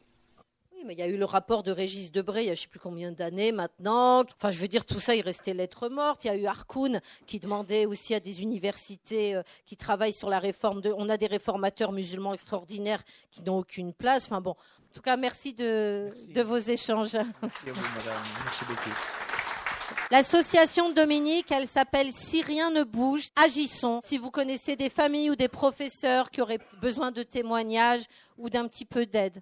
mais il y a eu le rapport de Régis Debray il y a je ne sais plus combien d'années maintenant. Enfin, je veux dire, tout ça, il restait lettre morte. Il y a eu Harkoun qui demandait aussi à des universités euh, qui travaillent sur la réforme de. On a des réformateurs musulmans extraordinaires qui n'ont aucune place. Enfin bon, en tout cas, merci de, de vos échanges. Merci à vous, madame. Merci beaucoup. L'association Dominique, elle s'appelle Si rien ne bouge, agissons. Si vous connaissez des familles ou des professeurs qui auraient besoin de témoignages ou d'un petit peu d'aide.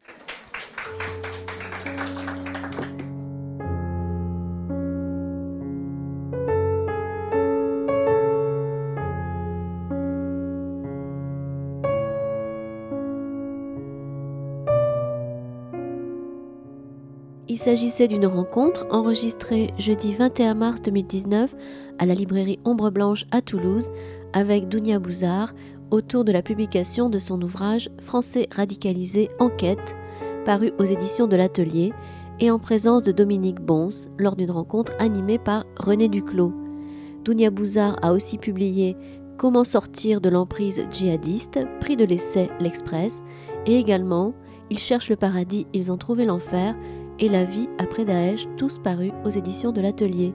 Il s'agissait d'une rencontre enregistrée jeudi 21 mars 2019 à la librairie Ombre Blanche à Toulouse avec Dounia Bouzard autour de la publication de son ouvrage Français radicalisé Enquête, paru aux éditions de l'Atelier, et en présence de Dominique Bons lors d'une rencontre animée par René Duclos. Dounia Bouzard a aussi publié Comment sortir de l'emprise djihadiste, prix de l'essai L'Express, et également Ils cherchent le paradis, ils ont trouvé l'enfer, et La vie après Daesh, tous parus aux éditions de l'Atelier.